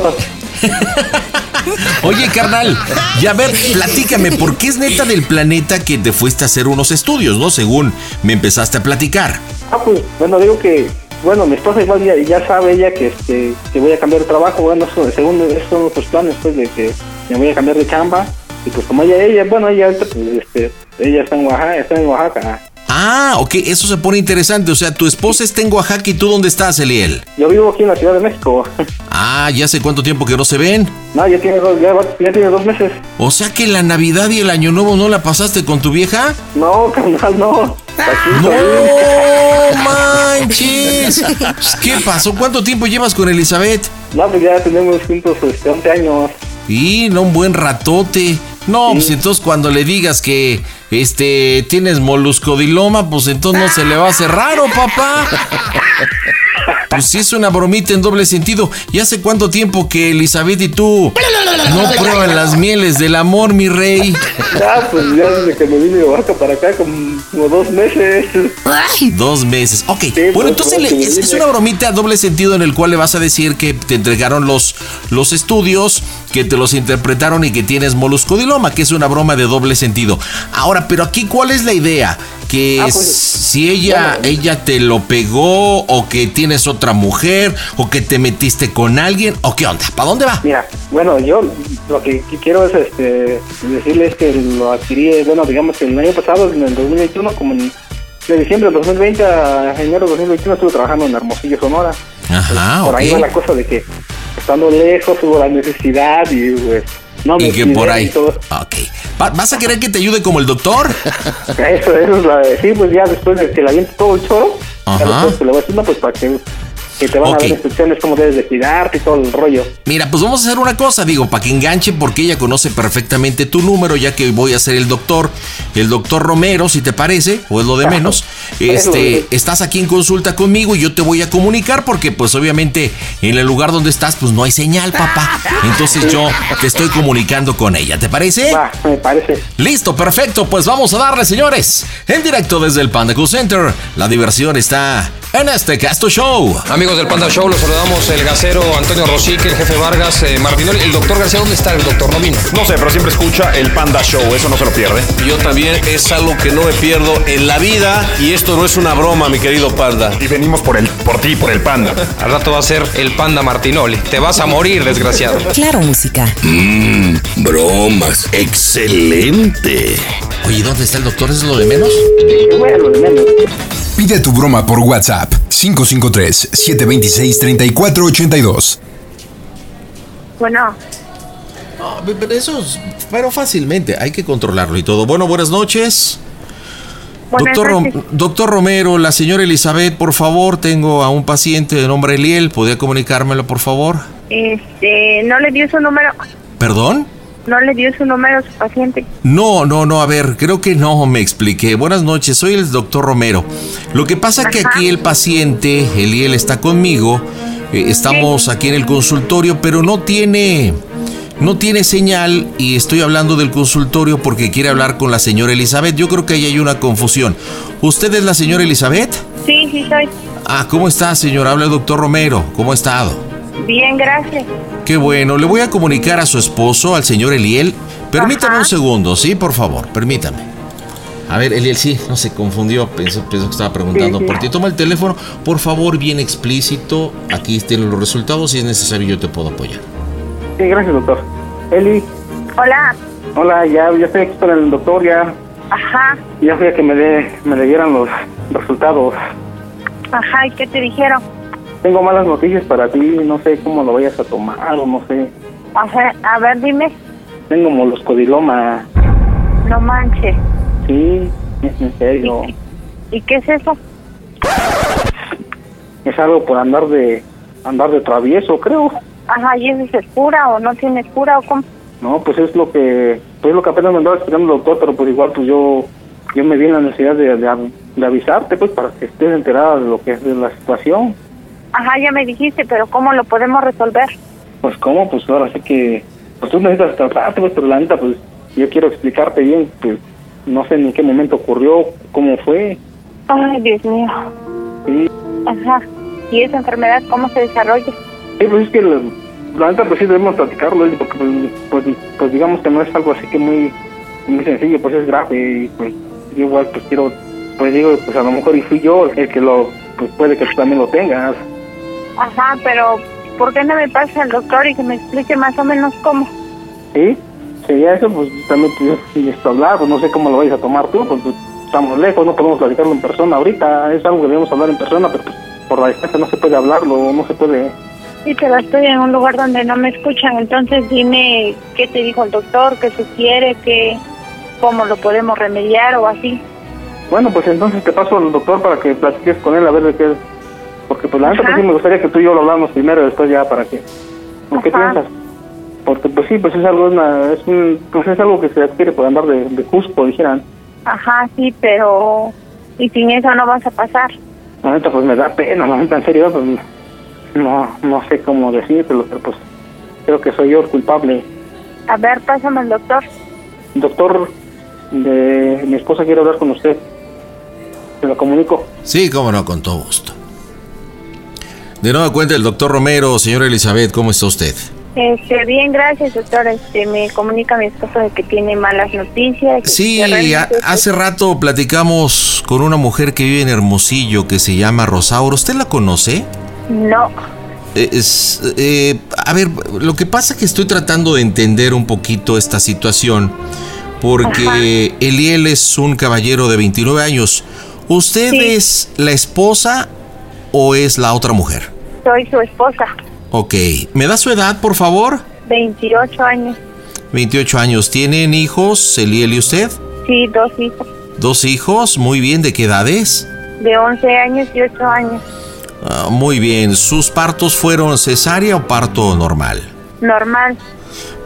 Oye, carnal. Ya a ver, platícame, ¿por qué es neta del planeta que te fuiste a hacer unos estudios, no? Según me empezaste a platicar. Ah, pues, bueno, digo que, bueno, mi esposa igual ya, sabe ella que, este, que voy a cambiar de trabajo, bueno, eso, según esos son nuestros planes, pues, de que me voy a cambiar de chamba, y pues como ella, ella, bueno, ella este, ella está en Oaxaca, está en Oaxaca. Ah, ok, eso se pone interesante. O sea, tu esposa está en Oaxaca y tú dónde estás, Eliel. Yo vivo aquí en la Ciudad de México. Ah, ya sé cuánto tiempo que no se ven. No, ya tiene dos, ya, tiene dos meses. O sea que la Navidad y el Año Nuevo no la pasaste con tu vieja. No, carnal, no. ¡No manches! ¿Qué pasó? ¿Cuánto tiempo llevas con Elizabeth? No, pues ya tenemos juntos este, 11 años. Y no un buen ratote. No, pues entonces cuando le digas que este tienes moluscodiloma, pues entonces no se le va a hacer raro, papá. Pues sí es una bromita en doble sentido. ¿Y hace cuánto tiempo que Elizabeth y tú no prueban las mieles del amor, mi rey? Ya, pues ya desde que me vine de Oaxaca para acá, como, como dos meses. Dos meses. Ok. pues, bueno, entonces le- es, una bromita a doble sentido en el cual le vas a decir que te entregaron los, los estudios, que te los interpretaron y que tienes moluscodiloma, que es una broma de doble sentido. Ahora, pero aquí, ¿cuál es la idea? Que Ah, pues, si ella, ella te lo pegó, o que tienes otra mujer, o que te metiste con alguien, o qué onda, ¿para dónde va? Mira, bueno, yo lo que que quiero es este decirles que lo adquirí, bueno, digamos que el año pasado, en el 2021, como en, de diciembre del 2020 a enero del 2021 estuve trabajando en Hermosillo, Sonora. Ajá, Por ahí va la cosa de que estando lejos hubo la necesidad y pues no me Y que por ahí. y todo. Ok. Va- ¿Vas a querer que te ayude como el doctor? Eso, eso es la de, sí, pues ya después de que le aviente todo el choro, ya Ajá. después que le voy a decir, no, pues para que, que te van a dar instrucciones cómo debes de cuidarte y todo el rollo. Mira, pues vamos a hacer una cosa, digo, para que enganche, porque ella conoce perfectamente tu número, ya que voy a ser el doctor, el doctor Romero, si te parece, o es lo de menos. Este, estás aquí en consulta conmigo y yo te voy a comunicar, porque pues obviamente en el lugar donde estás, pues no hay señal, papá. Entonces yo te estoy comunicando con ella, ¿te parece? Va, me parece. Listo, perfecto, pues vamos a darle, señores. En directo desde el Panda Cool Center, la diversión está en este Casto Show. Amigos del Panda Show, los saludamos el gasero Antonio Rosique, el jefe Vargas, eh, Martinoli, el doctor García. ¿Dónde está el doctor? No vino. No sé, pero siempre escucha el Panda Show, eso no se lo pierde. Yo también es algo que no me pierdo en la vida y esto no es una broma, mi querido Panda. Y venimos por el, por ti, por el Panda. Al rato va a ser el Panda Martinoli. Te vas a morir, desgraciado. Claro Música. Mmm, bromas. Excelente. Oye, ¿dónde está el doctor? ¿Es lo de menos? Bueno, de menos. Pide tu broma por WhatsApp 553-726-3482. Bueno, No, pe- pero eso es, pero fácilmente, hay que controlarlo y todo. Bueno, buenas noches. Buenas doctor, Rom- noches. doctor Romero, la señora Elizabeth, por favor, tengo a un paciente de nombre Eliel, ¿podría comunicármelo, por favor? este, no le dio su número. ¿Perdón? No le dio su número a su paciente. No, no, no, a ver, creo que no me expliqué. Buenas noches, soy el doctor Romero. Lo que pasa es que aquí el paciente, Eliel, está conmigo. eh, estamos aquí en el consultorio, pero no tiene, no tiene señal y estoy hablando del consultorio porque quiere hablar con la señora Elizabeth. Yo creo que ahí hay una confusión. ¿Usted es la señora Elizabeth? Sí, sí soy. Ah, ¿cómo está, señora? Habla el doctor Romero. ¿Cómo ha estado? Bien, gracias. Qué bueno, le voy a comunicar a su esposo, al señor Eliel. Permítame un segundo, ¿sí? Por favor, permítame. A ver, Eliel, sí, no se confundió, pensó, pensó que estaba preguntando Sí, sí. por ti. Toma el teléfono, por favor, bien explícito. Aquí estén los resultados, si es necesario yo te puedo apoyar. Sí, gracias, doctor. Eli, Hola. hola, ya, ya estoy aquí con el doctor, ya, Ajá, ya fui a que me, dé, me le dieran los resultados. ajá, ¿y qué te dijeron? Tengo malas noticias para ti, no sé cómo lo vayas a tomar o no sé. Ajá, a ver, dime. Tengo moloscodiloma, No manches. sí, es en serio. ¿Y qué es eso? Es algo por andar de andar de travieso, creo. Ajá, ¿y eso es cura o no tienes cura o cómo? No, pues es lo que pues es lo que apenas me andaba explicando el doctor, pero pues igual pues yo yo me vi en la necesidad de, de, de avisarte pues para que estés enterada de lo que es de la situación. Ajá, ya me dijiste, pero ¿cómo lo podemos resolver? Pues cómo, pues ahora sí que pues tú necesitas tratarte, pues pero la neta pues yo quiero explicarte bien, pues no sé en qué momento ocurrió, cómo fue. Ay, Dios mío. Sí, Ajá. ¿Y esa enfermedad cómo se desarrolla? Sí, pues es que la, la neta pues sí debemos platicarlo, porque pues, pues, pues digamos que no es algo así que muy muy sencillo, pues es grave y pues yo igual pues quiero, pues digo, pues a lo mejor y fui yo el que lo, pues puede que tú también lo tengas. Ajá, pero ¿por qué no me pasa al doctor y que me explique más o menos cómo? ¿Sí? Sería eso, pues también pues, necesito hablar, pues no sé cómo lo vais a tomar tú, pues, estamos lejos, no podemos platicarlo en persona ahorita, es algo que debemos hablar en persona, pero pues, por la distancia no se puede hablarlo, no se puede... Sí, pero estoy en un lugar donde no me escuchan, entonces dime qué te dijo el doctor, qué sugiere, qué, cómo lo podemos remediar o así. Bueno, pues entonces te paso al doctor para que platiques con él a ver de qué... Porque pues la neta pues, sí me gustaría que tú y yo lo hablamos primero y después ya para que... ¿o ¿Qué piensas? Porque pues sí, pues es algo, una, es, un, pues es algo que se adquiere por andar de, de Cusco, dijeran. Ajá, sí, pero... Y sin eso no vas a pasar. La neta pues me da pena, la neta en serio, pues no, no sé cómo decírtelo, pero pues creo que soy yo el culpable. A ver, pásame al doctor. Doctor, de mi esposa quiere hablar con usted. Se lo comunico. Sí, cómo no, con todo gusto. De nueva cuenta, el doctor Romero, señora Elizabeth, ¿cómo está usted? Este, bien, gracias, doctor. Este, me comunica mi esposo de que tiene malas noticias. Sí, a- hace rato platicamos con una mujer que vive en Hermosillo que se llama Rosauro. ¿Usted la conoce? No. Eh, es- eh, a ver, lo que pasa es que estoy tratando de entender un poquito esta situación porque Eliel es un caballero de 29 años. ¿Usted es la esposa o es la otra mujer? Soy su esposa, Ok, ¿me da su edad, por favor? 28 años. 28 años. ¿Tienen hijos, Eliel y usted? Sí, dos hijos, Dos hijos, muy bien, ¿de qué edades? de 11 años y 8 años. Ah, muy bien, ¿sus partos fueron cesárea o parto normal? Normal.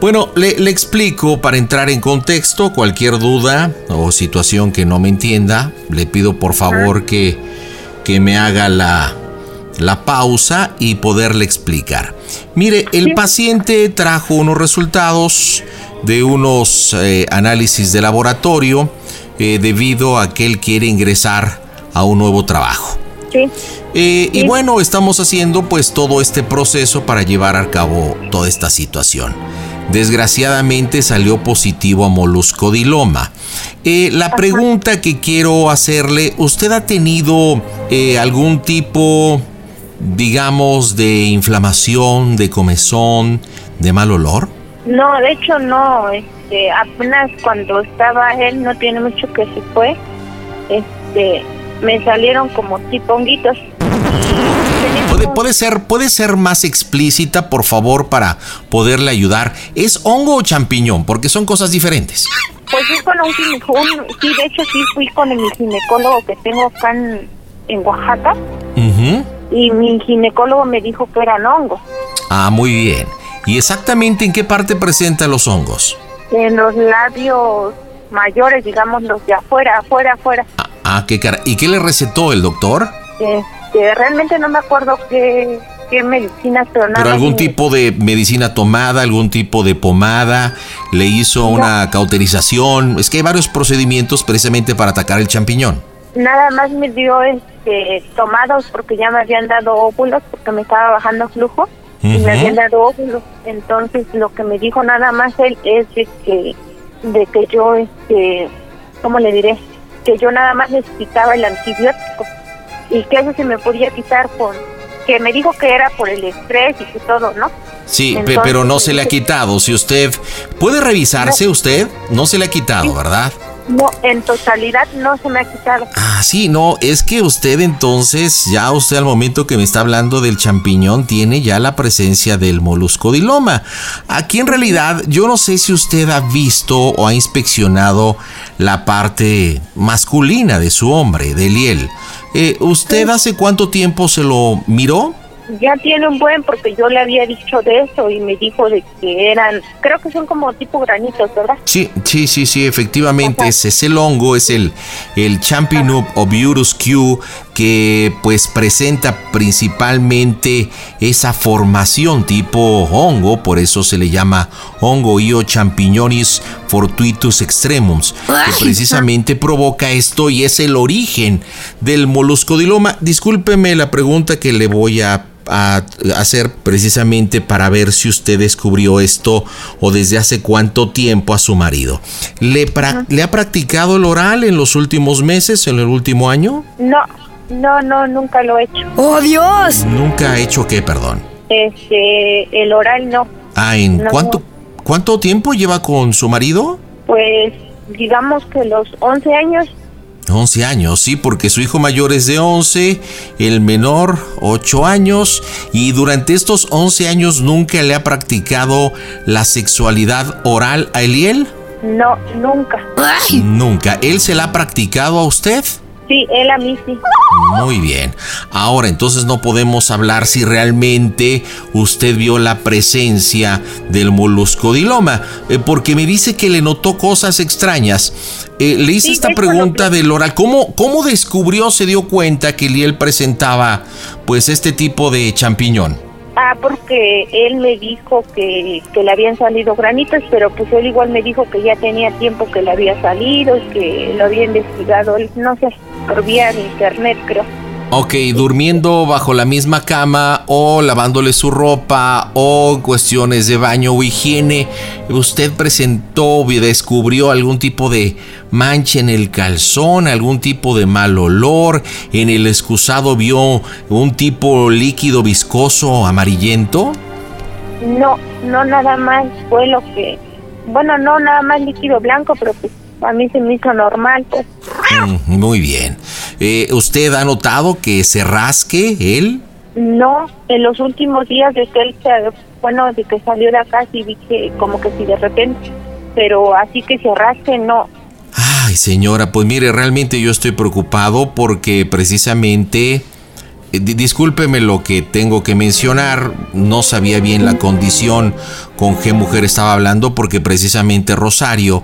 Bueno, le, le explico para entrar en contexto. Cualquier duda o situación que no me entienda, le pido por favor que, que me haga la, la pausa y poderle explicar. Mire, el paciente trajo unos resultados de unos eh, análisis de laboratorio eh, debido a que él quiere ingresar a un nuevo trabajo. Sí. Eh, Y bueno, estamos haciendo pues todo este proceso para llevar a cabo toda esta situación. Desgraciadamente salió positivo a moluscodiloma. Eh, la pregunta que quiero hacerle, ¿usted ha tenido eh, algún tipo, digamos, de inflamación, de comezón, de mal olor? No, de hecho no. Este, apenas cuando estaba él, no tiene mucho que se fue. Este, me salieron como tipo honguitos. ¿Puede, puede ser, puede ser más explícita, por favor, para poderle ayudar. ¿Es hongo o champiñón? Porque son cosas diferentes. Pues fui con un ginecólogo, sí, de hecho sí fui con mi ginecólogo que tengo acá en, en Oaxaca Ujú. Y mi ginecólogo me dijo que eran hongos. Ah, muy bien. ¿Y exactamente en qué parte presenta los hongos? en los labios mayores, digamos, los de afuera, afuera, afuera. Ah, qué cara. ¿Y qué le recetó el doctor? Este, realmente no me acuerdo qué, qué medicinas, pero nada ¿Pero algún tipo de medicina tomada, algún tipo de pomada? ¿Le hizo una cauterización? Es que hay varios procedimientos precisamente para atacar el champiñón. Nada más me dio este, tomados porque ya me habían dado óvulos porque me estaba bajando flujo y me habían dado óvulos. Entonces lo que me dijo nada más él es de que, de que yo, este, ¿cómo le diré? Que yo nada más necesitaba el antibiótico y que eso se me podía quitar por, que me dijo que era por el estrés y que todo, ¿no? Sí, Entonces, pero no se le ha quitado. Si usted puede revisarse, usted no se le ha quitado, ¿verdad? No, en totalidad no se me ha quitado. Ah, sí, no, es que usted entonces, ya usted al momento que me está hablando del champiñón, tiene ya la presencia del moluscodiloma. Aquí en realidad, yo no sé si usted ha visto o ha inspeccionado la parte masculina de su hombre, de Liel. Eh, ¿Usted hace cuánto tiempo se lo miró? Ya tiene un buen porque yo le había dicho de eso y me dijo de que eran, creo que son como tipo granitos, ¿verdad? Sí, sí, sí, sí, efectivamente es, es el hongo, es el, el Champinum obiurus Q que pues presenta principalmente esa formación tipo hongo, por eso se le llama hongo io champiñonis fortuitus extremums, que precisamente provoca esto y es el origen del moluscodiloma. Discúlpeme la pregunta que le voy a a hacer precisamente para ver si usted descubrió esto o desde hace cuánto tiempo a su marido. ¿Le, pra- ¿le ha practicado el oral en los últimos meses, en el último año? No, no, no, nunca lo he hecho. ¡Oh, Dios! Nunca ha hecho qué, perdón. Este, el oral no. Ah, ¿en No. cuánto, cuánto tiempo lleva con su marido? Pues digamos que los 11 años, 11 años, sí, porque su hijo mayor es de 11, el menor 8 años, y durante estos 11 años nunca le ha practicado la sexualidad oral a Eliel. no, nunca. Nunca. ¿Él se la ha practicado a usted? Sí, él a mí sí. Muy bien. Ahora entonces no podemos hablar si realmente usted vio la presencia del moluscodiloma, eh, porque me dice que le notó cosas extrañas. Eh, le hice Sí, esta pregunta del oral. ¿Cómo, ¿Cómo descubrió, se dio cuenta que Liel presentaba pues este tipo de champiñón? Ah, porque él me dijo que, que le habían salido granitos, pero pues él igual me dijo que ya tenía tiempo que le había salido y que lo había investigado, él, no sé, por vía de internet creo. Ok, durmiendo bajo la misma cama o lavándole su ropa o cuestiones de baño o higiene, ¿usted presentó o descubrió algún tipo de mancha en el calzón, algún tipo de mal olor? ¿En el excusado vio un tipo líquido viscoso amarillento? No, no nada más fue lo que, bueno, no nada más líquido blanco, pero pues a mí se me hizo normal, pues. Mm, muy bien. Eh, ¿Usted ha notado que se rasque él? No, en los últimos días de que él se, bueno, de que salió de acá sí vi que como que si de repente, pero así que se rasque, no. Ay, señora, pues mire, realmente yo estoy preocupado porque precisamente, discúlpeme lo que tengo que mencionar, no sabía bien la condición con qué mujer estaba hablando porque precisamente Rosario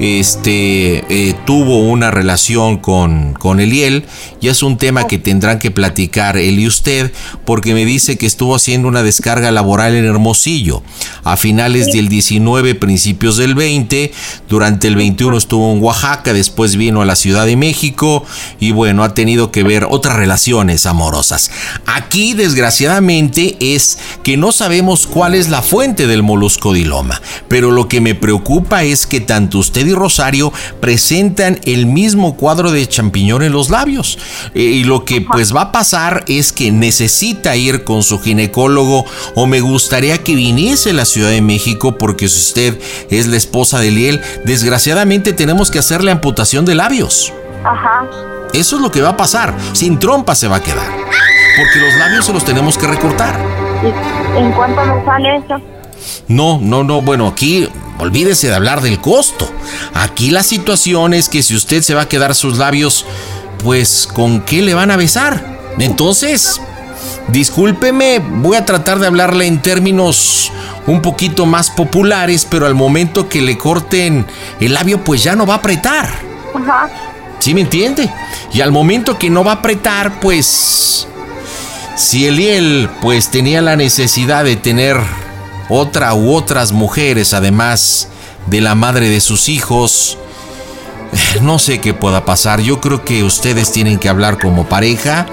este, eh, tuvo una relación con, con Eliel y es un tema que tendrán que platicar él y usted porque me dice que estuvo haciendo una descarga laboral en Hermosillo a finales del 19, principios del 20, durante el 21 estuvo en Oaxaca, después vino a la Ciudad de México y bueno, ha tenido que ver otras relaciones amorosas. Aquí desgraciadamente es que no sabemos cuál es la fuente del moluscodiloma, pero lo que me preocupa es que tanto usted y Rosario presentan el mismo cuadro de champiñón en los labios. Eh, y lo que pues va a pasar es que necesita ir con su ginecólogo o me gustaría que viniese a la Ciudad de México porque si usted es la esposa de Liel, desgraciadamente tenemos que hacerle amputación de labios. Ajá. Eso es lo que va a pasar. Sin trompa se va a quedar. Porque los labios se los tenemos que recortar. ¿Y en cuánto me sale eso? No, no, no. Bueno, aquí olvídese de hablar del costo. Aquí la situación es que si usted se va a quedar sus labios, pues ¿con qué le van a besar? Entonces, discúlpeme, voy a tratar de hablarle en términos un poquito más populares, pero al momento que le corten el labio, pues ya no va a apretar. Ajá. ¿Sí me entiende? Y al momento que no va a apretar, pues... Si Eliel pues tenía la necesidad de tener otra u otras mujeres, además de la madre de sus hijos, no sé qué pueda pasar. Yo creo que ustedes tienen que hablar como pareja.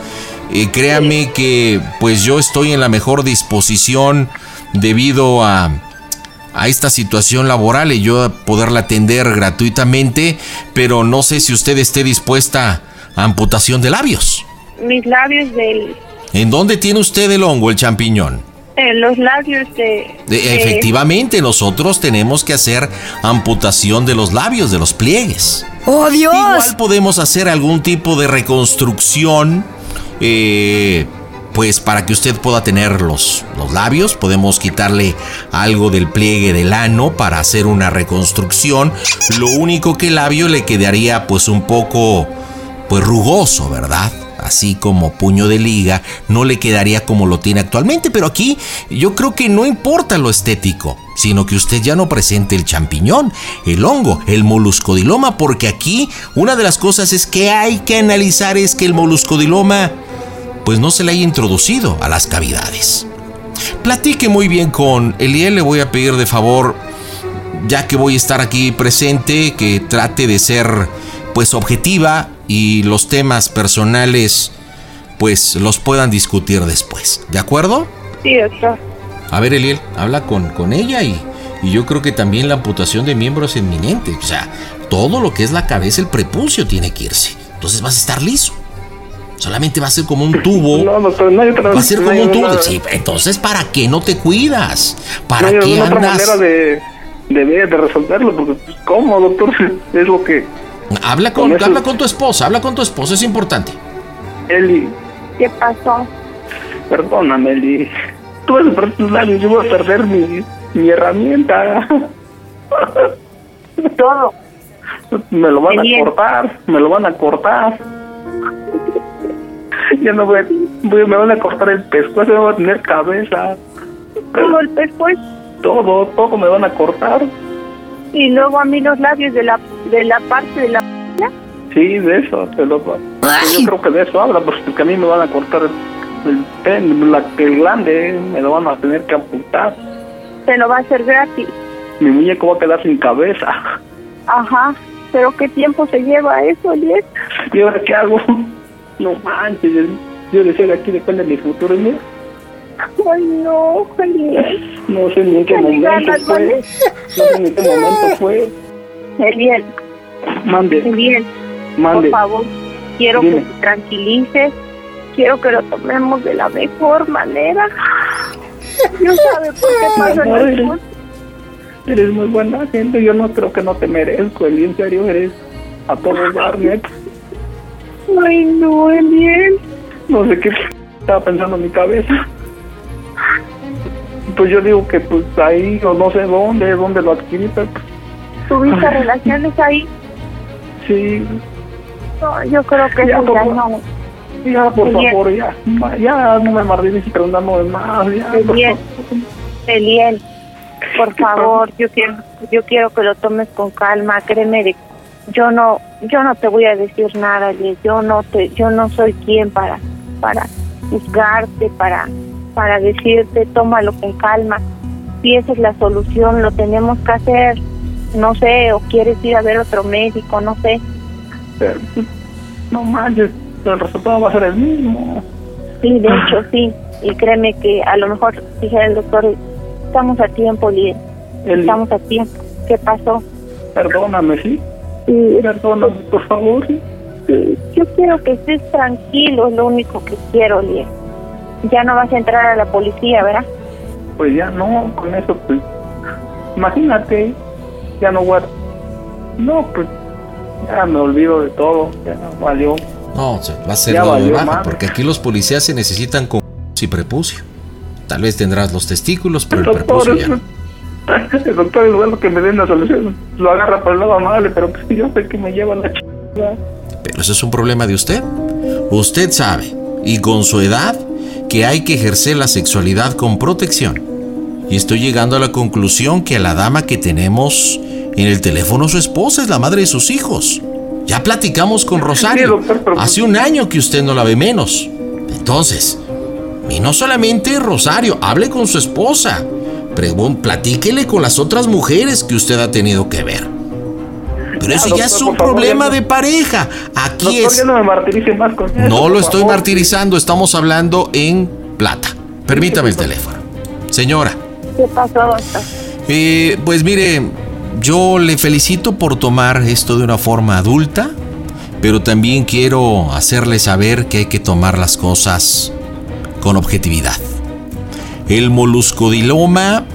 Eh, créame que pues yo estoy en la mejor disposición debido a, a esta situación laboral y yo poderla atender gratuitamente, pero no sé si usted esté dispuesta a amputación de labios. Mis labios del... ¿En dónde tiene usted el hongo, el champiñón? En los labios de... De- efectivamente, nosotros tenemos que hacer amputación de los labios, de los pliegues. ¡Oh, Dios! Igual podemos hacer algún tipo de reconstrucción, eh, pues para que usted pueda tener los, los labios. Podemos quitarle algo del pliegue del ano para hacer una reconstrucción. Lo único que el labio le quedaría pues un poco, pues rugoso, ¿verdad? Así como puño de liga, no le quedaría como lo tiene actualmente, pero aquí yo creo que no importa lo estético, sino que usted ya no presente el champiñón, el hongo, el moluscodiloma, porque aquí una de las cosas es que hay que analizar es que el moluscodiloma pues no se le haya introducido a las cavidades. Platique muy bien con Eliel, le voy a pedir de favor, ya que voy a estar aquí presente, que trate de ser pues objetiva y los temas personales pues los puedan discutir después. ¿De acuerdo? Sí, doctor. A ver, Eliel, habla con, con ella y, y yo creo que también la amputación de miembros es inminente. O sea, todo lo que es la cabeza, el prepucio tiene que irse. Entonces vas a estar liso. Solamente va a ser como un tubo. No, doctor, no hay otra Va a ser no como un tubo. otra- Sí, entonces, ¿para qué no te cuidas? no ¿Para hay qué alguna otra andas? manera de, de, ver, de resolverlo, porque pues, ¿cómo, doctor? Es lo que... Habla con, Con habla con tu esposa, habla con tu esposa, es importante. Eli, ¿Qué pasó? perdóname, Eli. Tú vas a perder tus labios, yo voy a perder mi, mi herramienta. Todo. Me lo van Eli. a cortar, me lo van a cortar. Ya no voy, voy- me van a cortar el pescuezo, no voy a tener cabeza. Todo el pescuezo. Todo, todo me van a cortar. Y luego a mí los labios de la, de la parte de la... Sí, de eso, te lo, yo creo que de eso habla, porque a mí me van a cortar el, el pen, la, el glande, me lo van a tener que amputar. Se lo va a hacer gratis. Mi muñeco va a quedar sin cabeza. Ajá. Pero ¿qué tiempo se lleva eso, Eliel? ¿Y ahora qué hago? No manches, yo decía aquí depende de mi futuro, mira. Ay, no, Eliel. No sé ni en qué momento fue. No sé ni en qué momento fue. Eliel, Mande, Eliel, mande. por favor, quiero Dime. que te tranquilices. Quiero que lo tomemos de la mejor manera. Dios sabe por qué pasa las eres, eres muy buena gente, yo no creo que no te merezco, Eli, en serio, eres a todo dar, neta. Ay, no, Eliel. No sé qué estaba pensando en mi cabeza. Pues yo digo que pues ahí o no sé dónde, dónde lo adquirí, pero pues, ¿Tuviste relaciones ahí? sí, No, yo creo que Ya, eso por ya no. ya por Eliel. favor, ya, ya no me martires y preguntando de más, ya. Eliel. Eliel, por favor, yo quiero, yo quiero que lo tomes con calma, créeme de yo no, yo no te voy a decir nada, Eliel, yo no te, yo no soy quien para, para juzgarte, para, para decirte, tómalo con calma. Si esa es la solución, lo tenemos que hacer, no sé, o quieres ir a ver otro médico, no sé. Pero, no manches, el resultado va a ser el mismo. Sí, de hecho sí, y créeme que a lo mejor dijera el doctor, estamos a tiempo, Eliel, Eli. estamos a tiempo. ¿Qué pasó? Perdóname, ¿sí? Sí, Perdóname, por favor, yo quiero que estés tranquilo, es lo único que quiero, Liel. Ya no vas a entrar a la policía, ¿verdad? Pues ya no, con eso, pues, imagínate, ya no voy a... No, pues, ya me olvido de todo, ya valió. No, o sea, va a ser lo de valió baja, porque aquí los policías se necesitan con y prepucio. Tal vez tendrás los testículos, pero el doctor, prepucio ya no. el doctor, en lugar de que me den la solución, lo agarra por el lado amable, pero pues yo sé que me lleva la ch... Pero eso es un problema de usted. Usted sabe, y con su edad, que hay que ejercer la sexualidad con protección. y estoy llegando a la conclusión que la dama que tenemos en el teléfono su esposa es la madre de sus hijos. Ya platicamos con Rosario. Hace un año que usted no la ve menos. Entonces, y no solamente Rosario, hable con su esposa. Pregun platíquele con las otras mujeres que usted ha tenido que ver. Pero eso ya es un problema de pareja. Aquí es. no me martirice más con eso, No lo estoy favor. martirizando, estamos hablando en plata. Permítame el teléfono. Señora, ¿Qué pasó, doctor? eh, pues mire, yo le felicito por tomar esto de una forma adulta, pero también quiero hacerle saber que hay que tomar las cosas con objetividad. El moluscodiloma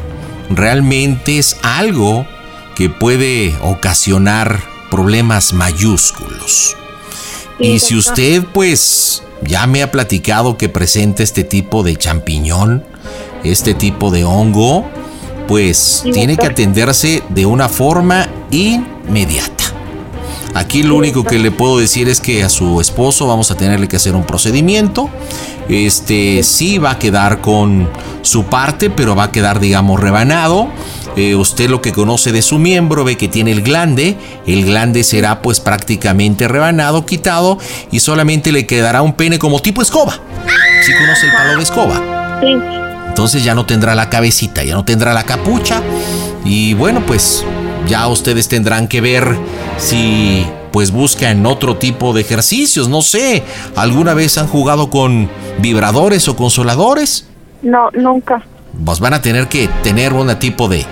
realmente es algo que puede ocasionar problemas mayúsculos. Y si usted pues ya me ha platicado que presenta este tipo de champiñón, este tipo de hongo, pues tiene que atenderse de una forma inmediata. Aquí lo único que le puedo decir es que a su esposo vamos a tenerle que hacer un procedimiento. Este sí va a quedar con su parte, pero va a quedar, digamos, rebanado. Eh, usted lo que conoce de su miembro ve que tiene el glande. El glande será pues prácticamente rebanado, quitado y solamente le quedará un pene como tipo escoba. Si conoce el palo de escoba. Sí. Entonces ya no tendrá la cabecita, ya no tendrá la capucha. Y bueno, pues ya ustedes tendrán que ver si pues buscan otro tipo de ejercicios. No sé, ¿alguna vez han jugado con vibradores o consoladores? No, nunca. Pues van a tener que tener un tipo de,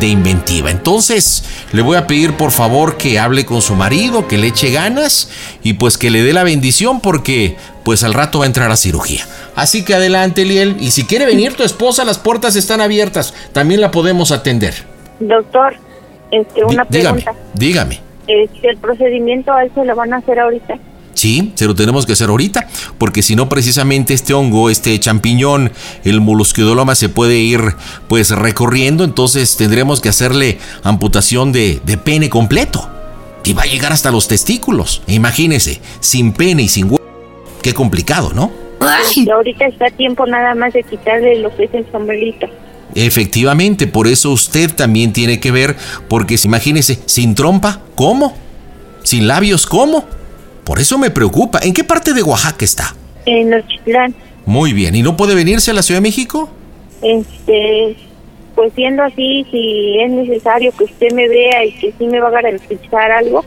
de inventiva. Entonces, le voy a pedir por favor que hable con su marido, que le eche ganas y pues que le dé la bendición porque pues al rato va a entrar a cirugía. Así que adelante, Liel. Y si quiere venir tu esposa, las puertas están abiertas. También la podemos atender. Doctor, este, una Dí- dígame, pregunta. dígame. Este, el procedimiento a él se lo van a hacer ahorita. Sí, se lo tenemos que hacer ahorita, porque si no precisamente este hongo, este champiñón, el molusquidoloma se puede ir pues recorriendo, entonces tendremos que hacerle amputación de, de pene completo. Y va a llegar hasta los testículos. Imagínese, sin pene y sin huevo. Qué complicado, ¿no? Y ahorita está a tiempo nada más de quitarle lo que es el sombrerito. Efectivamente, por eso usted también tiene que ver, porque imagínese, sin trompa, ¿cómo? Sin labios, ¿cómo? Por eso me preocupa. ¿En qué parte de Oaxaca está? En Nochitlán, Muy bien, ¿y no puede venirse a la Ciudad de México? este, pues siendo así, si es necesario que usted me vea y que sí me va a garantizar algo,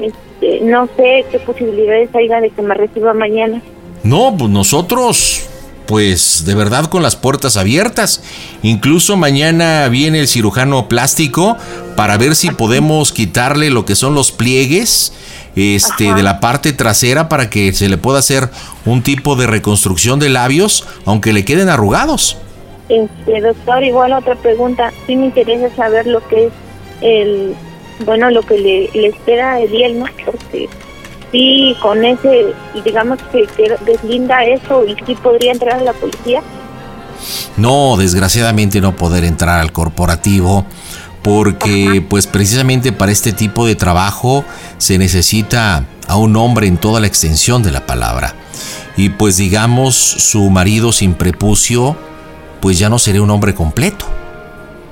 este, no sé qué posibilidades haya de que me reciba mañana. No, pues nosotros, pues de verdad con las puertas abiertas. Incluso mañana viene el cirujano plástico para ver si podemos quitarle lo que son los pliegues este, de la parte trasera para que se le pueda hacer un tipo de reconstrucción de labios, aunque le queden arrugados. Este, doctor, igual otra pregunta. Sí me interesa saber lo que es el, bueno, lo que le, le espera a Ediel, ¿no? Porque sí, con ese, digamos que, que deslinda eso y sí podría entrar a la policía. No, desgraciadamente no poder entrar al corporativo porque pues precisamente para este tipo de trabajo se necesita a un hombre en toda la extensión de la palabra. Y pues digamos su marido sin prepucio pues ya no sería un hombre completo.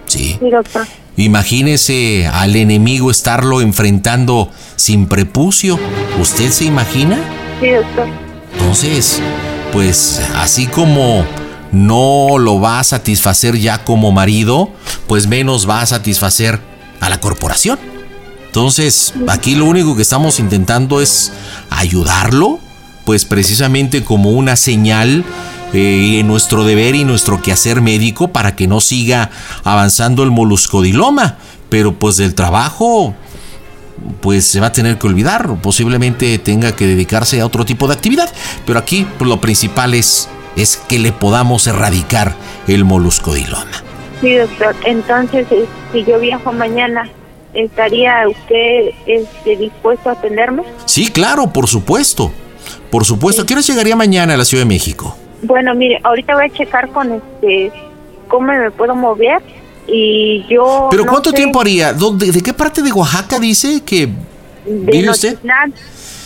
Sí. Sí, doctor. Imagínese al enemigo estarlo enfrentando sin prepucio. ¿Usted se imagina? Sí, doctor. Entonces, pues así como no lo va a satisfacer ya como marido, pues menos va a satisfacer a la corporación. Entonces, aquí lo único que estamos intentando es ayudarlo, pues precisamente como una señal eh, en nuestro deber y nuestro quehacer médico para que no siga avanzando el moluscodiloma. Pero pues del trabajo, pues se va a tener que olvidar, posiblemente tenga que dedicarse a otro tipo de actividad. Pero aquí pues, lo principal es, es que le podamos erradicar el moluscodiloma. Sí, doctor. Entonces, eh, si yo viajo mañana, ¿estaría usted este, dispuesto a atenderme? Sí, claro, por supuesto. Por supuesto. ¿A qué hora llegaría mañana a la Ciudad de México? Bueno, mire, ahorita voy a checar con este cómo me puedo mover y yo ¿Pero no cuánto sé, tiempo haría? ¿Dónde- ¿De qué parte de Oaxaca dice que de vive usted? Nochitlán,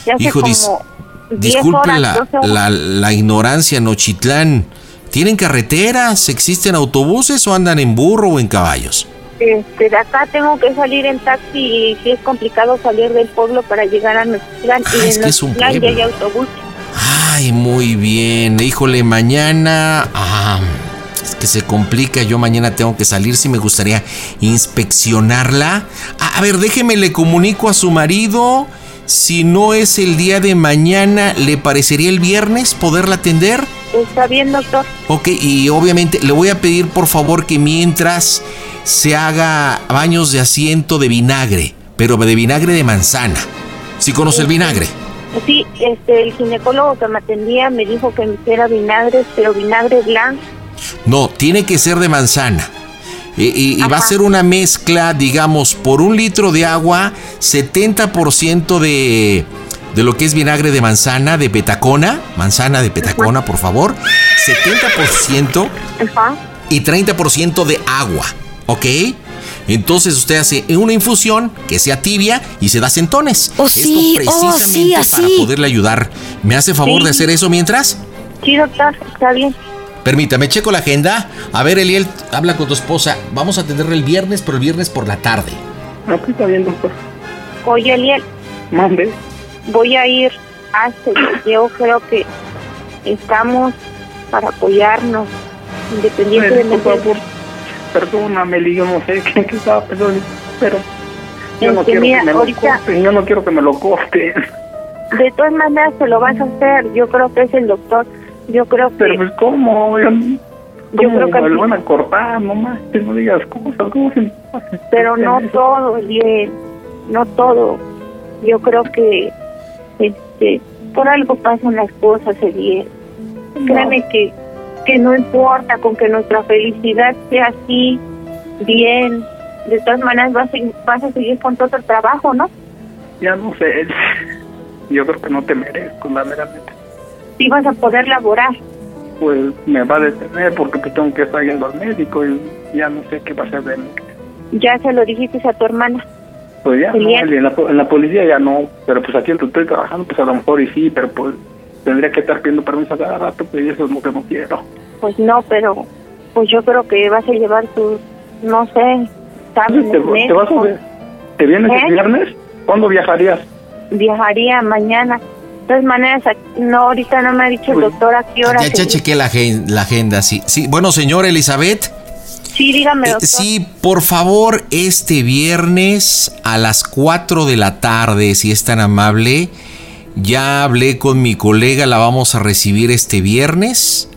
ya Hijo, dis- como 10 disculpe horas, la, 12 horas. la- la ignorancia, Nochitlán. ¿Tienen carreteras? ¿Existen autobuses o andan en burro o en caballos? Este, de acá tengo que salir en taxi y sí es complicado salir del pueblo para llegar a Nochitlán. Ah, y es en que es un Nochitlán ya hay autobús. Ay, muy bien. Híjole, mañana... Ah, es que se complica. Yo mañana tengo que salir. Si me gustaría inspeccionarla. A, a ver, déjeme, le comunico a su marido. Si no es el día de mañana, ¿le parecería el viernes poderla atender? Está bien, doctor. Ok, y obviamente le voy a pedir por favor que mientras se haga baños de asiento de vinagre, pero de vinagre de manzana. ¿Sí conoce el vinagre? Sí, este, el ginecólogo que me atendía me dijo que me hiciera vinagre, pero vinagre blanco. No, tiene que ser de manzana. Y, va a ser una mezcla, digamos, por un litro de agua, 70% de, de lo que es vinagre de manzana, de petacona, manzana de petacona, por favor, 70% Ajá. y 30% de agua, ¿ok? Entonces usted hace una infusión que sea tibia y se da centones. Oh, sí, Esto oh, precisamente sí, así. para poderle ayudar. ¿Me hace favor Sí. de hacer eso mientras? Sí, doctor, está bien. Permítame, checo la agenda. A ver, Eliel, habla con tu esposa. Vamos a atenderle el viernes, pero el viernes por la tarde. Aquí está bien, doctor. Oye, Eliel, Mande. voy a ir hasta yo creo que estamos para apoyarnos, independientemente Por favor, perdóname, yo no sé qué, qué estaba pensando, pero yo no Este, quiero que me lo corten, yo no quiero que me lo corten. De todas maneras te lo vas a hacer. Yo creo que es el doctor. Yo creo que. Pero pues, ¿cómo? Yo, ¿cómo creo que me lo van a cortar? No más, no digas cosas, ¿cómo se Pero no todo, bien. No todo. Yo creo que. Este. Por algo pasan las cosas, Eliel. Créeme que, que no importa con que nuestra felicidad sea así, bien. De todas maneras vas a, vas a seguir con todo el trabajo, ¿no? Ya no sé. Yo creo que no te merezco, la verdaderamente. Sí vas a poder laborar. Pues me va a detener porque pues tengo que estar yendo al médico y ya no sé qué va a hacer de mí. Ya se lo dijiste a tu hermana. Pues ya, no, en la, en la policía ya no, pero pues aquí estoy trabajando, pues a lo mejor y sí, pero pues tendría que estar pidiendo permiso a cada rato, pues y eso es lo que no quiero. Pues no, pero pues yo creo que vas a llevar tus, no sé, ¿Te, te vas a ver? ¿Te vienes ¿Eh? el viernes? ¿Cuándo viajarías? Viajaría mañana. De todas maneras, no, ahorita no me ha dicho el doctor a qué hora. Ya, ya chequé la, agen- la agenda, sí. Sí, bueno, señora Elizabeth. Sí, dígame, eh, sí, por favor, este viernes a las 4 de la tarde, si es tan amable. Ya hablé con mi colega, la vamos a recibir este viernes,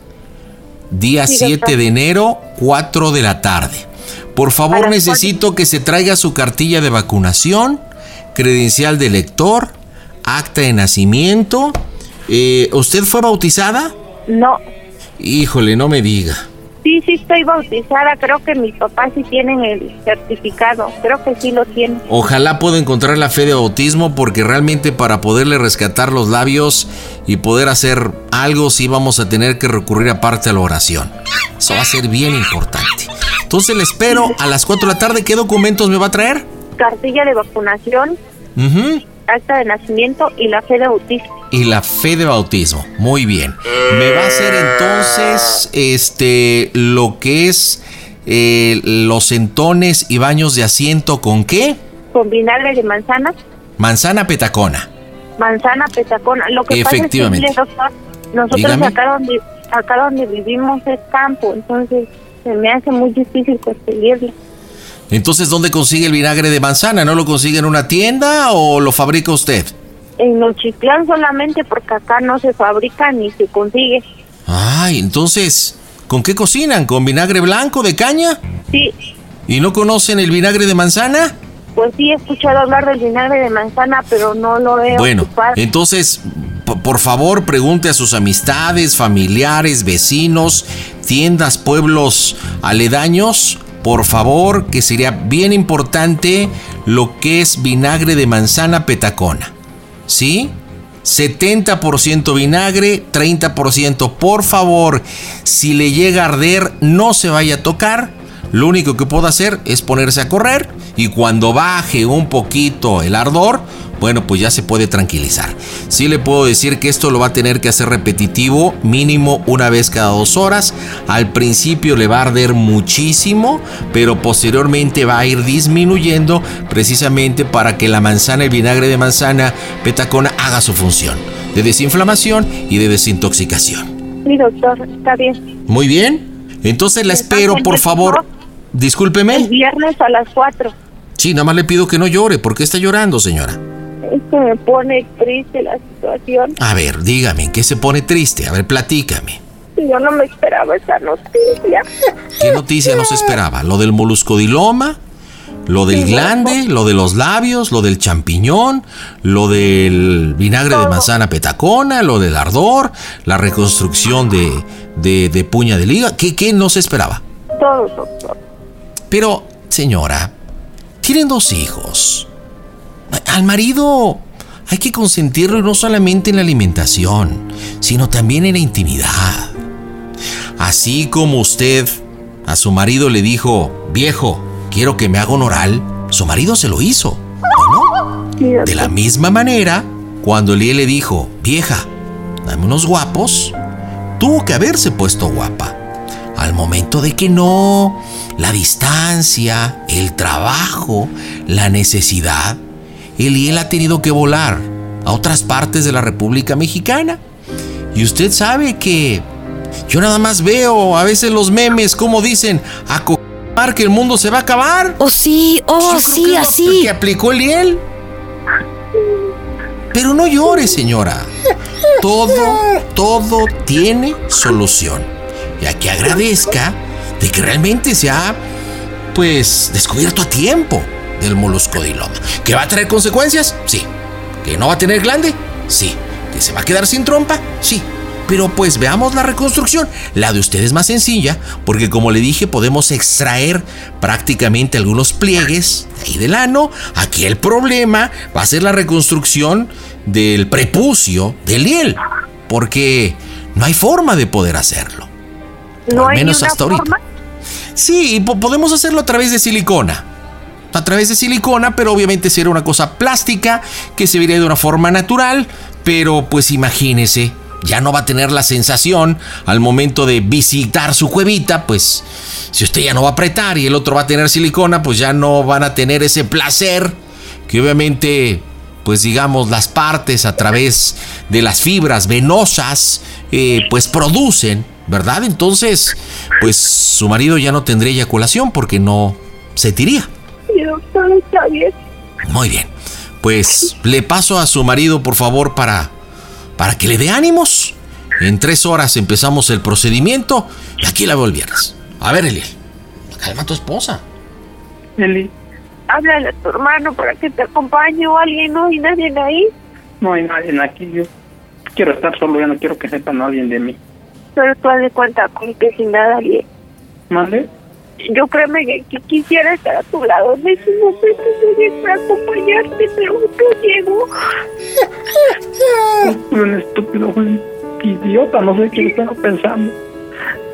día Sí, 7 doctor. de enero, 4 de la tarde. Por favor, necesito que se traiga su cartilla de vacunación, credencial de lector, acta de nacimiento. Eh, ¿Usted fue bautizada? No, Híjole, no me diga. Sí, sí estoy bautizada. Creo que mis papás sí tienen el certificado. Creo que sí lo tienen. Ojalá pueda encontrar la fe de bautismo porque realmente para poderle rescatar los labios y poder hacer algo sí vamos a tener que recurrir aparte a la oración. Eso va a ser bien importante. Entonces le espero a las 4 de la tarde. ¿Qué documentos me va a traer? Cartilla de vacunación, Ujú. Acta de nacimiento y la fe de bautismo. Y la fe de bautismo. Muy bien. Me va a hacer entonces este lo que es eh, los entones y baños de asiento con qué? Con vinagre de manzana, Manzana petacona. manzana petacona. Lo que Efectivamente. pasa es que, doctor, nosotros Dígame. acá donde, acá donde vivimos es campo, entonces se me hace muy difícil conseguirlo. Entonces, ¿dónde consigue el vinagre de manzana? ¿No lo consigue en una tienda o lo fabrica usted? En Nochitlán solamente porque acá no se fabrica ni se consigue. Ay, entonces, ¿con qué cocinan? ¿Con vinagre blanco de caña? Sí, ¿Y no conocen el vinagre de manzana? pues sí he escuchado hablar del vinagre de manzana, pero no lo he Bueno, ocupado. entonces, por favor, pregunte a sus amistades, familiares, vecinos, tiendas, pueblos aledaños, por favor, que sería bien importante lo que es vinagre de manzana petacona. ¿Sí? 70% vinagre, 30%. Por favor, si le llega a arder, no se vaya a tocar. Lo único que puedo hacer es ponerse a correr y cuando baje un poquito el ardor, bueno, pues ya se puede tranquilizar. Sí le puedo decir que esto lo va a tener que hacer repetitivo, mínimo una vez cada dos horas. Al principio le va a arder muchísimo, pero posteriormente va a ir disminuyendo precisamente para que la manzana, el vinagre de manzana petacona haga su función de desinflamación y de desintoxicación. Sí, doctor, está bien. Muy bien. Entonces la espero, por favor. Discúlpeme. El viernes a las 4. Sí, nada más le pido que no llore. ¿Por qué está llorando, señora? Es que me pone triste la situación. A ver, dígame, ¿en qué se pone triste? A ver, platícame. Yo no me esperaba esa noticia. ¿Qué noticia no se esperaba? ¿Lo del moluscodiloma? ¿Lo del glande? ¿Lo de los labios? ¿Lo del champiñón? ¿Lo del vinagre de manzana petacona? ¿Lo del ardor? ¿La reconstrucción de, de, de puña de liga? ¿Qué, ¿Qué no se esperaba? Todo, doctor. Pero, señora, tienen dos hijos. Al marido hay que consentirlo no solamente en la alimentación, sino también en la intimidad. Así como usted a su marido le dijo, viejo, quiero que me haga un oral, su marido se lo hizo, ¿o no? De la misma manera, cuando Eliel le dijo, vieja, dame unos guapos, tuvo que haberse puesto guapa. Al momento de que no, la distancia, el trabajo, la necesidad, Eliel ha tenido que volar a otras partes de la República Mexicana. Y usted sabe que yo nada más veo a veces los memes como dicen, a que el mundo se va a acabar. Oh, sí, oh, sí, así. Que aplicó Eliel. Pero no llore, señora. Todo, todo tiene solución. Ya que agradezca de que realmente se ha, pues, descubierto a tiempo del moluscodiloma. ¿Que va a traer consecuencias? Sí. ¿Que no va a tener glande? Sí. ¿Que se va a quedar sin trompa? Sí. Pero pues veamos la reconstrucción. La de usted es más sencilla porque como le dije podemos extraer prácticamente algunos pliegues de ahí del ano. Aquí el problema va a ser la reconstrucción del prepucio del hiel. Porque no hay forma de poder hacerlo. No Al hay menos una hasta ahorita. forma. Sí, po- podemos hacerlo a través de silicona. A través de silicona, pero obviamente sería una cosa plástica que se vería de una forma natural. Pero pues imagínese, ya no va a tener la sensación al momento de visitar su cuevita, pues si usted ya no va a apretar y el otro va a tener silicona, pues ya no van a tener ese placer que obviamente, pues digamos, las partes a través de las fibras venosas, eh, pues producen, ¿verdad? Entonces, pues su marido ya no tendría eyaculación porque no se tiría. Sí, doctor, está bien. Muy bien. Pues le paso a su marido, por favor, para, para que le dé ánimos. En tres horas empezamos el procedimiento y aquí la veo el viernes. A ver, Eliel. Calma a tu esposa. Eli, Háblale a tu hermano para que te acompañe o alguien, ¿no? Y nadie ahí. No hay nadie aquí. Yo quiero estar solo, ya no quiero que sepa nadie de mí. Pero tú haz de cuenta con que sin nada alguien. ¿Mande? Yo créeme que, que quisiera estar a tu lado en ese momento de para acompañarte, pero no llego. Un estúpido, un idiota, no sé qué estaba pensando.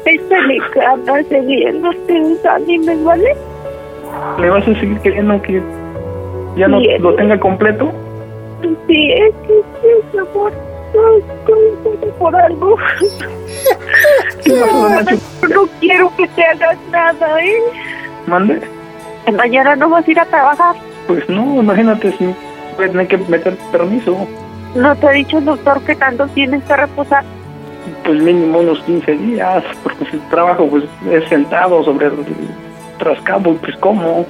Échale ganas, seguirnos tus ánimos, ¿vale? ¿Le vas a seguir queriendo que ya no Sí, lo tenga completo? Sí, es que sí, amor. No, no, por algo. No quiero que te hagas nada, ¿eh? ¿Mande? Mañana no vas a ir a trabajar. Pues no, imagínate si voy a tener que meter permiso. ¿No te ha dicho el doctor que tanto tienes que reposar? Pues mínimo unos 15 días, porque si el trabajo pues es sentado sobre el trascabo, pues ¿cómo?